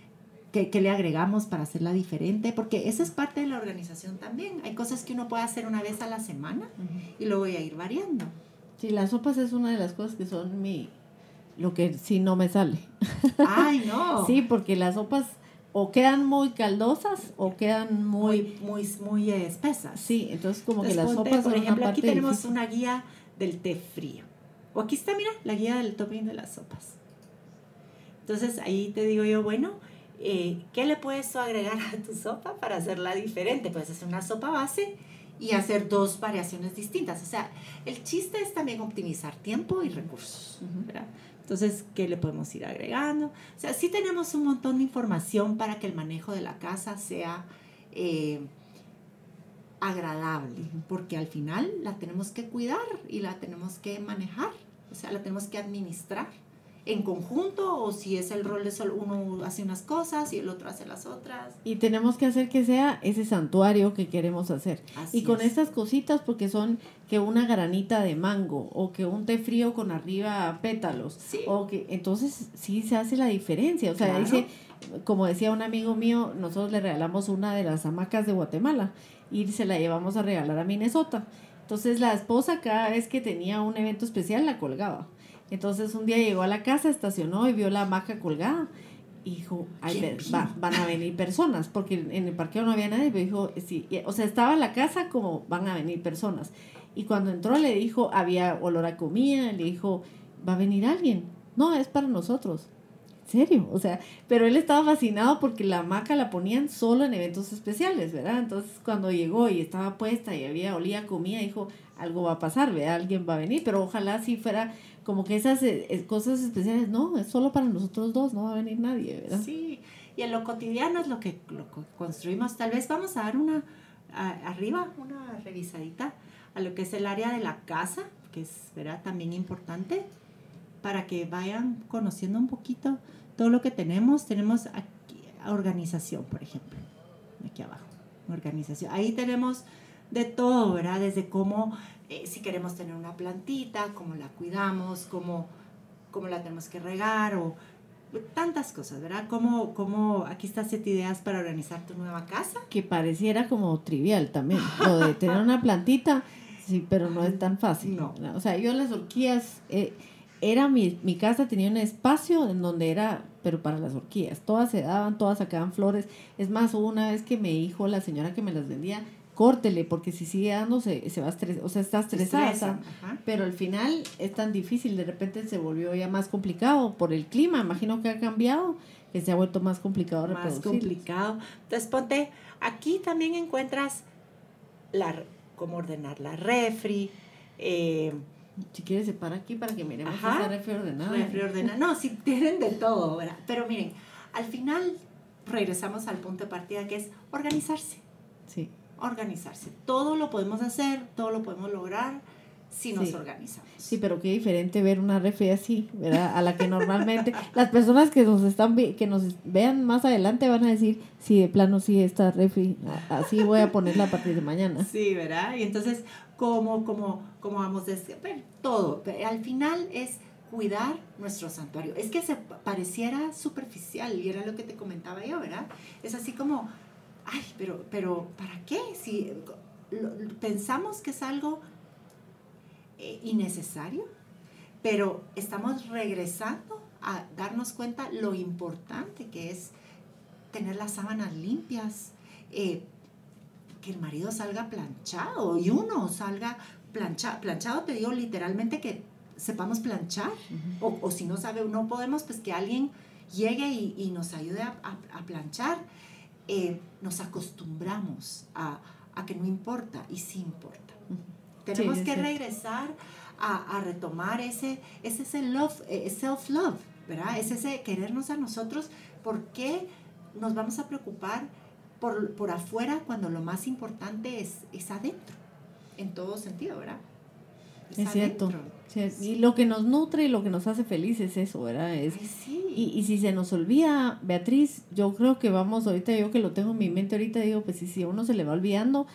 qué, qué le agregamos para hacerla diferente, porque eso es parte de la organización también. Hay cosas que uno puede hacer una vez a la semana y luego voy a ir variando. Sí, las sopas es una de las cosas que son mi... Lo que sí no me sale. Ay, no. Sí, porque las sopas o quedan muy caldosas o quedan muy... muy, muy, muy espesas. Sí, entonces como que las ponte, sopas por son ejemplo, una aquí tenemos difícil. una guía del té frío. O aquí está, mira, la guía del topping de las sopas. Entonces ahí te digo yo, bueno, eh, ¿qué le puedes agregar a tu sopa para hacerla diferente? Puedes hacer una sopa base y hacer dos variaciones distintas. O sea, el chiste es también optimizar tiempo y recursos. ¿verdad? Entonces, ¿qué le podemos ir agregando? O sea, sí tenemos un montón de información para que el manejo de la casa sea eh, agradable, porque al final la tenemos que cuidar y la tenemos que manejar, o sea, la tenemos que administrar en conjunto o si es el rol de solo uno hace unas cosas y el otro hace las otras. Y tenemos que hacer que sea ese santuario que queremos hacer. Así y con es. estas cositas, porque son que una granita de mango o que un té frío con arriba pétalos. Sí. O que entonces sí se hace la diferencia. O sea, Claro. dice, como decía un amigo mío, nosotros le regalamos una de las hamacas de Guatemala y se la llevamos a regalar a Minnesota. Entonces la esposa cada vez que tenía un evento especial la colgaba. Entonces un día llegó a la casa, estacionó y vio la hamaca colgada. Y dijo, "Ay, Qué ve- bien. va- van a venir personas, porque en el parqueo no había nadie, pero dijo, sí, y- o sea, estaba la casa como van a venir personas. Y cuando entró le dijo, había olor a comida, le dijo, va a venir alguien. No, es para nosotros. ¿En serio? O sea, pero él estaba fascinado porque la hamaca la ponían solo en eventos especiales, ¿verdad? Entonces cuando llegó y estaba puesta y había olía comida, dijo, algo va a pasar, ¿verdad? Alguien va a venir, pero ojalá si fuera como que esas eh, eh, cosas especiales, no, es solo para nosotros dos, no va a venir nadie, ¿verdad? Sí, y en lo cotidiano es lo que, lo que construimos. Tal vez vamos a dar una, arriba, una revisadita a lo que es el área de la casa, que es ¿verdad? también importante, para que vayan conociendo un poquito todo lo que tenemos. Tenemos aquí organización, por ejemplo, aquí abajo, organización. Ahí tenemos de todo, ¿verdad? Desde cómo, eh, si queremos tener una plantita, cómo la cuidamos, cómo, cómo la tenemos que regar o tantas cosas, ¿verdad? Como, como aquí está siete ideas para organizar tu nueva casa. Que pareciera como trivial también, lo de tener una plantita, sí, pero no es tan fácil. No. ¿verdad? O sea, yo las orquídeas, eh, era mi, mi casa tenía un espacio en donde era, pero para las orquídeas, todas se daban, todas sacaban flores. Es más, hubo una vez que me dijo la señora que me las vendía, córtele, porque si sigue dando se, se va a estresar, o sea, está estresada. pero al final es tan difícil, de repente se volvió ya más complicado por el clima, imagino que ha cambiado, que se ha vuelto más complicado Más complicado. Entonces ponte, aquí también encuentras la, cómo ordenar la refri, eh, Si quieres, se para aquí para que miremos Ajá. esa refri ordenada. refri ordenar. No, si tienen de todo, ¿verdad? Pero miren, al final regresamos al punto de partida que es organizarse. Sí. Organizarse. Todo lo podemos hacer, todo lo podemos lograr si nos organizamos. Sí, pero qué diferente ver una refri así, ¿verdad? A la que normalmente las personas que nos están que nos vean más adelante van a decir, sí, de plano sí esta refri, así voy a ponerla a partir de mañana. Sí, ¿verdad? Y entonces, ¿cómo, cómo, cómo vamos a decir? todo, al final es cuidar nuestro santuario. Es que se pareciera superficial y era lo que te comentaba yo, ¿verdad? Es así como, ay, pero, pero ¿para qué? Si pensamos que es algo eh, innecesario, pero estamos regresando a darnos cuenta lo importante que es tener las sábanas limpias, eh, que el marido salga planchado y uno salga planchado, planchado te digo literalmente que sepamos planchar, o, si no sabe, no podemos, pues que alguien llegue y, nos ayude a, planchar. Eh, nos acostumbramos a, que no importa y sí importa. Tenemos que regresar a, retomar ese, ese, love, eh, self-love, ¿verdad? Es ese querernos a nosotros. ¿Por qué nos vamos a preocupar por, por afuera cuando lo más importante es, es adentro? En todo sentido, ¿verdad? Es, cierto. y lo que nos nutre y lo que nos hace feliz es eso, ¿verdad? Es, y, y, si se nos olvida, Beatriz, yo creo que vamos, ahorita yo que lo tengo en mi mente, ahorita digo, pues si, si uno se le va olvidando,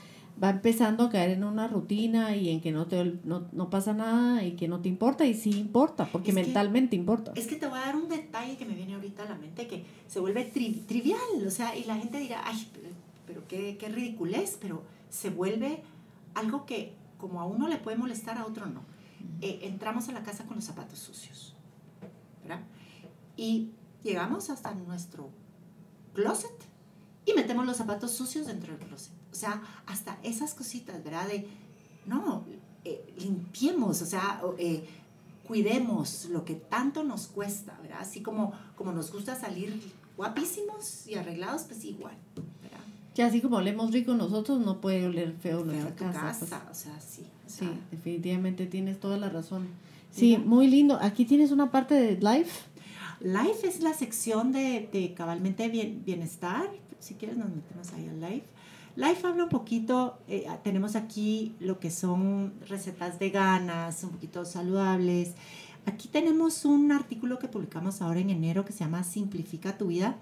va empezando a caer en una rutina y en que no, te, no, no pasa nada y que no te importa y sí importa, porque mentalmente importa. Es que te voy a dar un detalle que me viene ahorita a la mente que se vuelve trivial, o sea, y la gente dirá, ay, pero, qué, qué ridiculez, pero se vuelve algo que como a uno le puede molestar, a otro no. Eh, entramos a la casa con los zapatos sucios, ¿verdad? Y llegamos hasta nuestro closet y metemos los zapatos sucios dentro del closet. O sea, hasta esas cositas, ¿verdad? De, no, eh, limpiemos, o sea, eh, cuidemos lo que tanto nos cuesta, ¿verdad? Así como, como nos gusta salir guapísimos y arreglados, pues igual. Que así como olemos rico nosotros, no puede oler feo, nuestra casa. Pues. o sea, sí. sí, definitivamente tienes toda la razón. Sí, muy lindo. Aquí tienes una parte de Life. Life es la sección de, de cabalmente bien, bienestar. Si quieres nos metemos ahí a Life. Life habla un poquito, eh, tenemos aquí lo que son recetas veganas, un poquito saludables. Aquí tenemos un artículo que publicamos ahora en enero que se llama Simplifica tu vida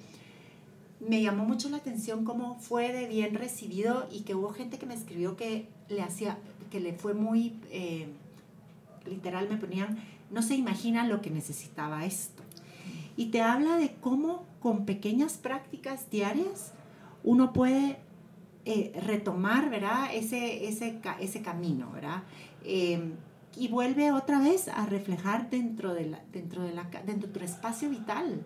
me llamó mucho la atención cómo fue de bien recibido y que hubo gente que me escribió que le hacía, que le fue muy, eh, literal me ponían, no se imagina lo que necesitaba esto. Y te habla de cómo con pequeñas prácticas diarias uno puede eh, retomar, ¿verdad? Ese, ese, ese camino, ¿verdad? Em, y vuelve otra vez a reflejar dentro de, dentro de, la, dentro de tu espacio vital,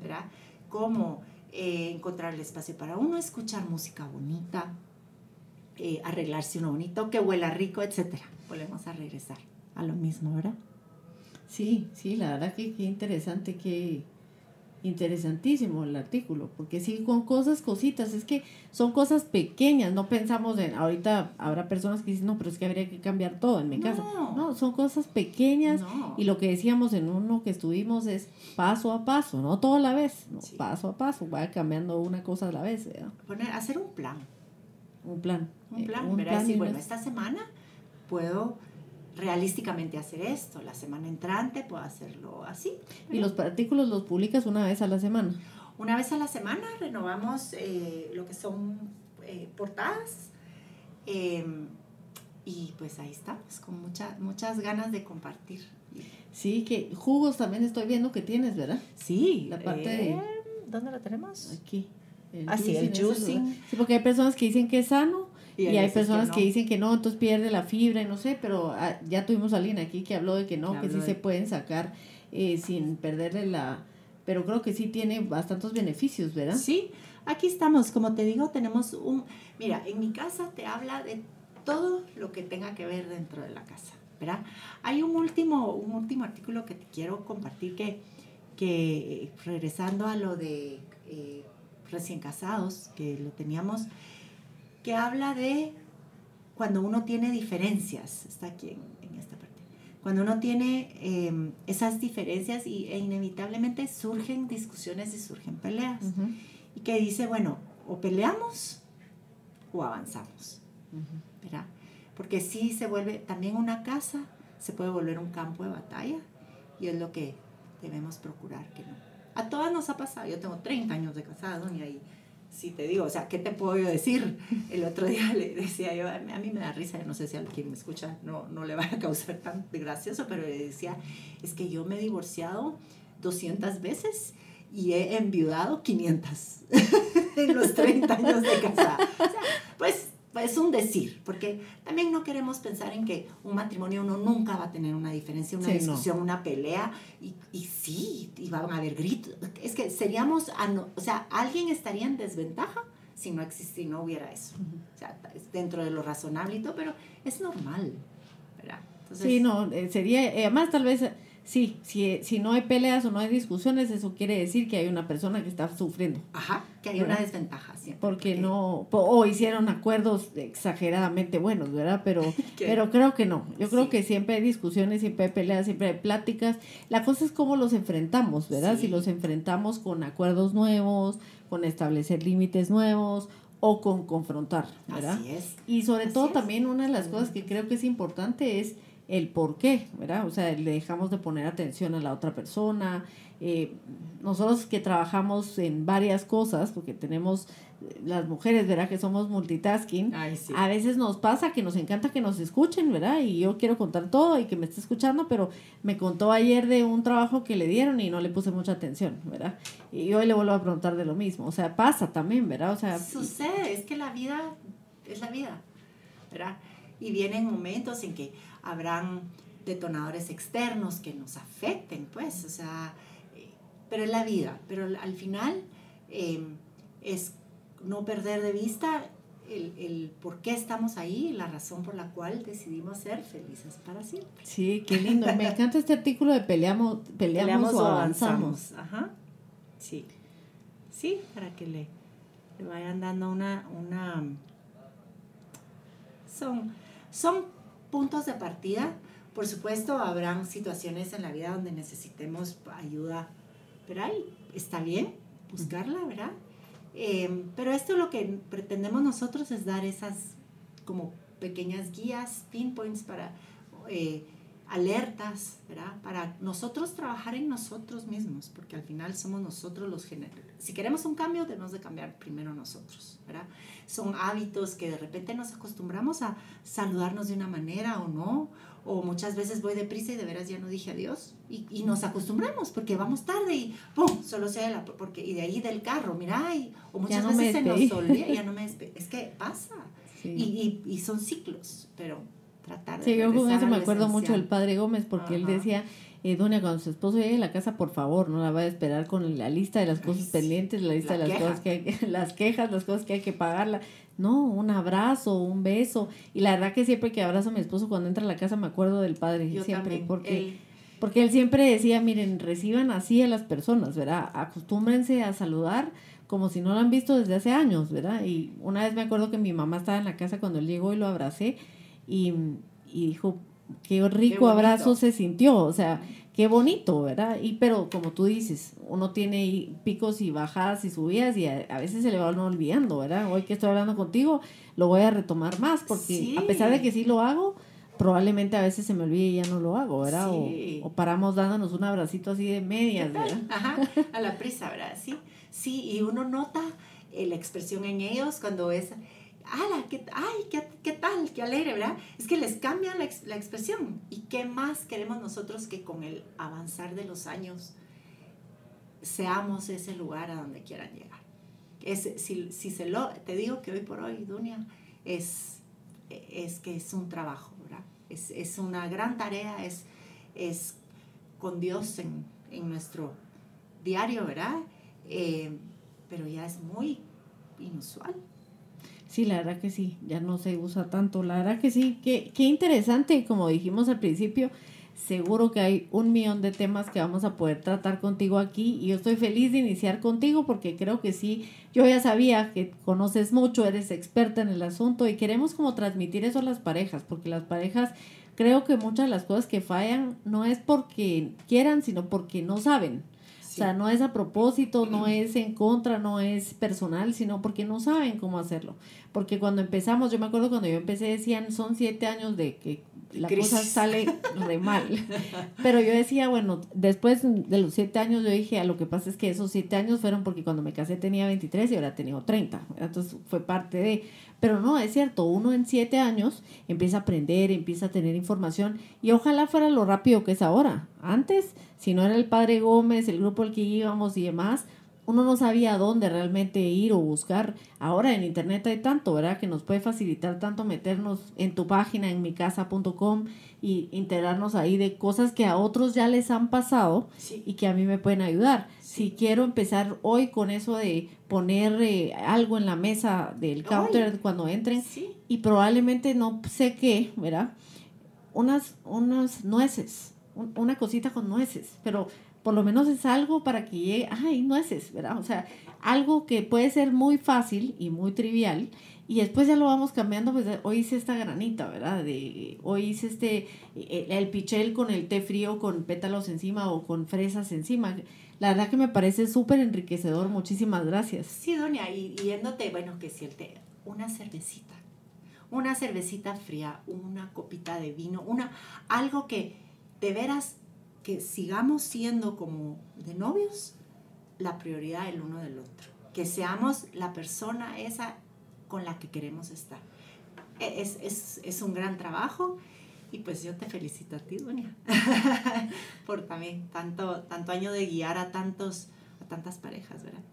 ¿verdad? Cómo eh, encontrar el espacio para uno, escuchar música bonita, eh, arreglarse uno bonito, que huela rico, etc. Volvemos a regresar a lo mismo, ¿verdad? Sí, sí, la verdad que qué interesante, qué interesantísimo el artículo, porque sí, con cosas, cositas, es que son cosas pequeñas, no pensamos en, ahorita habrá personas que dicen, no, pero es que habría que cambiar todo en mi casa. No, son cosas pequeñas y lo que decíamos en uno que estuvimos es paso a paso, no todo a la vez, paso a paso, va cambiando una cosa a la vez. Poner, hacer un plan. Un plan. Un plan, eh, decir, bueno, esta semana puedo realísticamente hacer esto. La semana entrante puedo hacerlo así. ¿Y los artículos los publicas una vez a la semana? Una vez a la semana renovamos eh, lo que son eh, portadas. Em, y pues ahí estamos, con mucha, muchas ganas de compartir. Sí, que jugos también estoy viendo que tienes, ¿verdad? Sí. La parte de... Eh, ¿Dónde lo tenemos? Aquí. ah, sí, el juicing. Sí, porque hay personas que dicen que es sano y, hay personas que, dicen que no, entonces pierde la fibra y no sé, pero ah, ya tuvimos a alguien aquí que habló de que no, que, sí se pueden sacar eh, sin perderle la... Pero creo que sí tiene bastantes beneficios, ¿verdad? Sí, aquí estamos, como te digo, tenemos un... Mira, en mi casa te habla de todo lo que tenga que ver dentro de la casa, ¿verdad? Hay un último, un último artículo que te quiero compartir que, que regresando a lo de eh, recién casados, que lo teníamos que habla de cuando uno tiene diferencias, está aquí en, esta parte, cuando uno tiene em, esas diferencias y, e inevitablemente surgen discusiones y surgen peleas. y que dice, bueno, o peleamos o avanzamos, ¿verdad? Porque si se vuelve, también una casa se puede volver un campo de batalla y es lo que debemos procurar que no. A todas nos ha pasado, yo tengo 30 años de casado y ahí sí te digo, o sea, ¿qué te puedo yo decir? El otro día le decía yo, a mí me da risa, no sé si a quien me escucha no, no le va a causar tan gracioso, pero le decía, es que yo me he divorciado 200 veces y he enviudado 500 en los 30 años de casada. O sea, pues es un decir, porque también no queremos pensar en que un matrimonio uno nunca va a tener una diferencia, una discusión, una pelea, y, y, sí, y van a haber gritos. Es que seríamos, o sea, alguien estaría en desventaja si no existiera, no hubiera eso. O sea, dentro de lo razonable y todo, pero es normal, ¿verdad? sí, no, eh, sería, eh, además tal vez Sí, si, si no hay peleas o no hay discusiones, eso quiere decir que hay una persona que está sufriendo. Ajá, que hay una desventaja, Porque, porque, no, o hicieron acuerdos exageradamente buenos, ¿verdad? Pero, pero creo que no. Yo creo que siempre hay discusiones, siempre hay peleas, siempre hay pláticas. La cosa es cómo los enfrentamos, ¿verdad? Si los enfrentamos con acuerdos nuevos, con establecer límites nuevos o con confrontar, ¿verdad? Así es. Y sobre todo también una de las cosas que creo que es importante es el por qué, ¿verdad? O sea, le dejamos de poner atención a la otra persona. Eh, nosotros que trabajamos en varias cosas, porque tenemos eh, las mujeres, ¿verdad? Que somos multitasking, a veces nos pasa que nos encanta que nos escuchen, ¿verdad? Y yo quiero contar todo y que me esté escuchando, pero me contó ayer de un trabajo que le dieron y no le puse mucha atención, ¿verdad? Y hoy le vuelvo a preguntar de lo mismo. O sea, pasa también, ¿verdad? O sea, sucede, es que la vida es la vida, ¿verdad? Y vienen momentos en que habrán detonadores externos que nos afecten, pues, o sea, eh, pero es la vida, pero al final em, es no perder de vista el, el, por qué estamos ahí, la razón por la cual decidimos ser felices para siempre. Sí, qué lindo. Me encanta este artículo de peleamos, peleamos, o avanzamos. Ajá. Sí. Sí, para que le, le vayan dando una, una son, son puntos de partida. Por supuesto, habrán situaciones en la vida donde necesitemos ayuda, pero ahí está bien buscarla, ¿verdad? Eh, pero esto lo que pretendemos nosotros es dar esas como pequeñas guías, pinpoints para eh, alertas, ¿verdad? Para nosotros trabajar en nosotros mismos, porque al final somos nosotros los generadores. Si queremos un cambio, debemos de cambiar primero nosotros, ¿verdad? Son hábitos que de repente nos acostumbramos a saludarnos de una manera o no, o muchas veces voy deprisa y de veras ya no dije adiós, y, y nos acostumbramos porque vamos tarde y ¡pum! Solo sea la, porque, y de ahí del carro, mira, y, o muchas veces se nos olvida, ya no me Es que pasa, y, y, y son ciclos, pero tratar de Sí, yo con eso me acuerdo mucho del padre Gómez, porque él decía, eh, doña, cuando su esposo llegue a la casa, por favor, no la vaya a esperar con la lista de las cosas pendientes, la lista de las cosas que hay las quejas, las cosas que hay que pagarla. No, un abrazo, un beso. Y la verdad que siempre que abrazo a mi esposo cuando entra a la casa me acuerdo del padre, siempre, porque... Porque él siempre decía, miren, reciban así a las personas, ¿verdad? Acostúmbrense a saludar como si no lo han visto desde hace años, ¿verdad? Y una vez me acuerdo que mi mamá estaba en la casa cuando él llegó y lo abracé y, dijo, qué rico abrazo se sintió, o sea, qué bonito, ¿verdad? Y pero como tú dices, uno tiene picos y bajadas y subidas y a, veces se le va uno olvidando, ¿verdad? Hoy que estoy hablando contigo, lo voy a retomar más porque a pesar de que sí lo hago, probablemente a veces se me olvide y ya no lo hago, ¿verdad? O, paramos dándonos un abracito así de medias, ¿verdad? Ajá, a la prisa, ¿verdad? Sí, sí, y uno nota la expresión en ellos cuando es ¡Hala! ¿qué, ¡Ay, qué, qué tal! ¡Qué alegre! ¿verdad? Es que les cambia la, la, expresión. ¿Y qué más queremos nosotros que con el avanzar de los años seamos ese lugar a donde quieran llegar? Es, si, si se lo, te digo que hoy por hoy, Dunia, es, es que es un trabajo, ¿verdad? Es, es una gran tarea, es, es con Dios en, en nuestro diario, ¿verdad? Eh, pero ya es muy inusual. Sí, la verdad que sí, ya no se usa tanto. La verdad que sí, qué, qué interesante, como dijimos al principio, seguro que hay un millón de temas que vamos a poder tratar contigo aquí y yo estoy feliz de iniciar contigo porque creo que sí, yo ya sabía que conoces mucho, eres experta en el asunto y queremos como transmitir eso a las parejas, porque las parejas creo que muchas de las cosas que fallan no es porque quieran, sino porque no saben. Sea, no es a propósito, no es en contra, no es personal, sino porque no saben cómo hacerlo. Porque cuando empezamos, yo me acuerdo cuando yo empecé decían, son siete años de que la cosa sale re mal. Pero yo decía, bueno, después de los siete años yo dije, a lo que pasa es que esos siete años fueron porque cuando me casé tenía 23 y ahora tenía 30. Entonces fue parte de... Pero no, es cierto, uno en siete años empieza a aprender, empieza a tener información y ojalá fuera lo rápido que es ahora. Antes, si no era el padre Gómez, el grupo al que íbamos y demás, uno no sabía dónde realmente ir o buscar. Ahora en internet hay tanto, ¿verdad? Que nos puede facilitar tanto meternos en tu página, en micasa.com y enterarnos ahí de cosas que a otros ya les han pasado y que a mí me pueden ayudar. Si quiero empezar hoy con eso de poner eh, algo en la mesa del counter cuando entren y probablemente no sé qué, ¿verdad? Unas, unas nueces, una cosita con nueces, pero por lo menos es algo para que llegue, ay, nueces, ¿verdad? O sea, algo que puede ser muy fácil y muy trivial y después ya lo vamos cambiando, pues hoy hice esta granita, ¿verdad? De, hoy hice este, el, el pichel con el té frío con pétalos encima o con fresas encima. La verdad que me parece súper enriquecedor, muchísimas gracias. Sí, doña, y yéndote, bueno, que si el té, una cervecita, una cervecita fría, una copita de vino, una, algo que de veras que sigamos siendo como de novios la prioridad el uno del otro. Que seamos la persona esa con la que queremos estar. E, es, es, es un gran trabajo y pues yo te felicito a ti, Dunia, por también tanto, tanto año de guiar a, tantos, a tantas parejas, ¿verdad?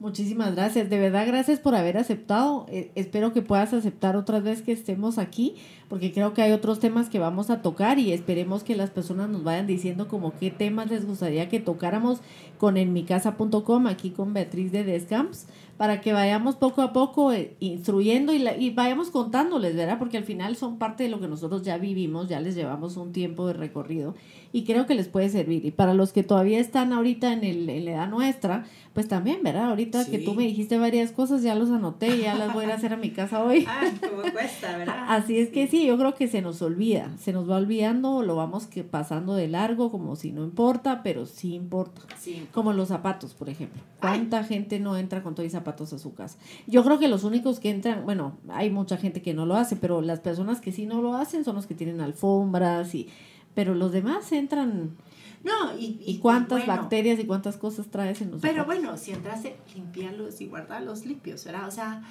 Muchísimas gracias, de verdad gracias por haber aceptado. Eh, espero que puedas aceptar otra vez que estemos aquí, porque creo que hay otros temas que vamos a tocar y esperemos que las personas nos vayan diciendo como qué temas les gustaría que tocáramos con enmicasa.com, aquí con Beatriz de Descamps, para que vayamos poco a poco eh, instruyendo y, y vayamos contándoles, ¿verdad? Porque al final son parte de lo que nosotros ya vivimos, ya les llevamos un tiempo de recorrido y creo que les puede servir. Y para los que todavía están ahorita en, el, en la edad nuestra, pues también, ¿verdad? Ahorita que tú me dijiste varias cosas, ya los anoté y ya las voy a hacer a mi casa hoy. Ah, como cuesta, ¿verdad? Así es que sí, yo creo que se nos olvida, se nos va olvidando, lo vamos que pasando de largo como si no importa, pero sí importa. Sí. Como los zapatos, por ejemplo. ¿Cuánta gente no entra con todos los zapatos a su casa? Yo creo que los únicos que entran, bueno, hay mucha gente que no lo hace, pero las personas que sí no lo hacen son los que tienen alfombras y pero los demás entran. No, y, y, cuántas bacterias y cuántas cosas traes en los Pero bueno, si entras, limpiarlos y guardarlos limpios, ¿verdad? O sea,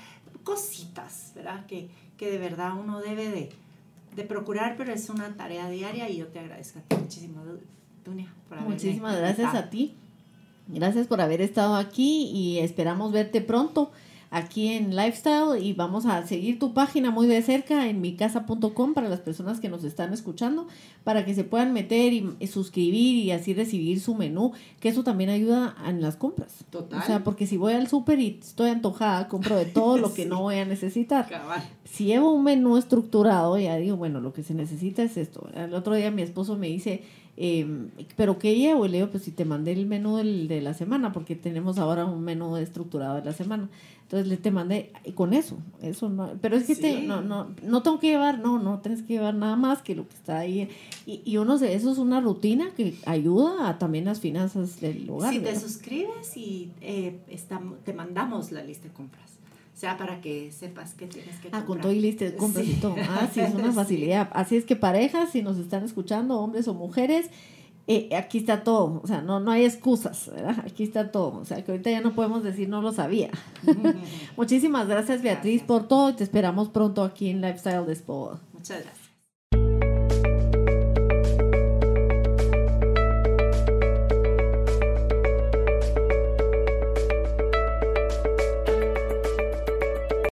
cositas, ¿verdad? Que, que de verdad uno debe de, de, procurar, pero es una tarea diaria y yo te agradezco a ti muchísimo, Dunia, por Muchísimas gracias a ti. Gracias por haber estado aquí y esperamos verte pronto aquí en Lifestyle y vamos a seguir tu página muy de cerca en micasa.com para las personas que nos están escuchando, para que se puedan meter y, suscribir y así recibir su menú, que eso también ayuda en las compras. Total. O sea, porque si voy al súper y estoy antojada, compro de todo lo que no voy a necesitar. Si llevo un menú estructurado, ya digo, bueno, lo que se necesita es esto. El otro día mi esposo me dice, eh, pero ¿qué llevo? Y le digo, pues si te mandé el menú del, de la semana, porque tenemos ahora un menú estructurado de la semana. Entonces le te mandé con eso, eso no, pero es que te, no, no, no tengo que llevar, no, no tienes que llevar nada más que lo que está ahí. Y, y uno de eso es una rutina que ayuda a también las finanzas del hogar. Si te suscribes y eh, te mandamos la lista de compras. O sea, para que sepas que tienes que comprar. Ah, con todo y lista de compras y todo. Ah, sí, es una facilidad. Así es que parejas, si nos están escuchando, hombres o mujeres, eh, aquí está todo, o sea, no, no hay excusas, ¿verdad? Aquí está todo, o sea, que ahorita ya no podemos decir no lo sabía. Muchísimas gracias Beatriz por todo y te esperamos pronto aquí en Lifestyle Despo. Muchas gracias.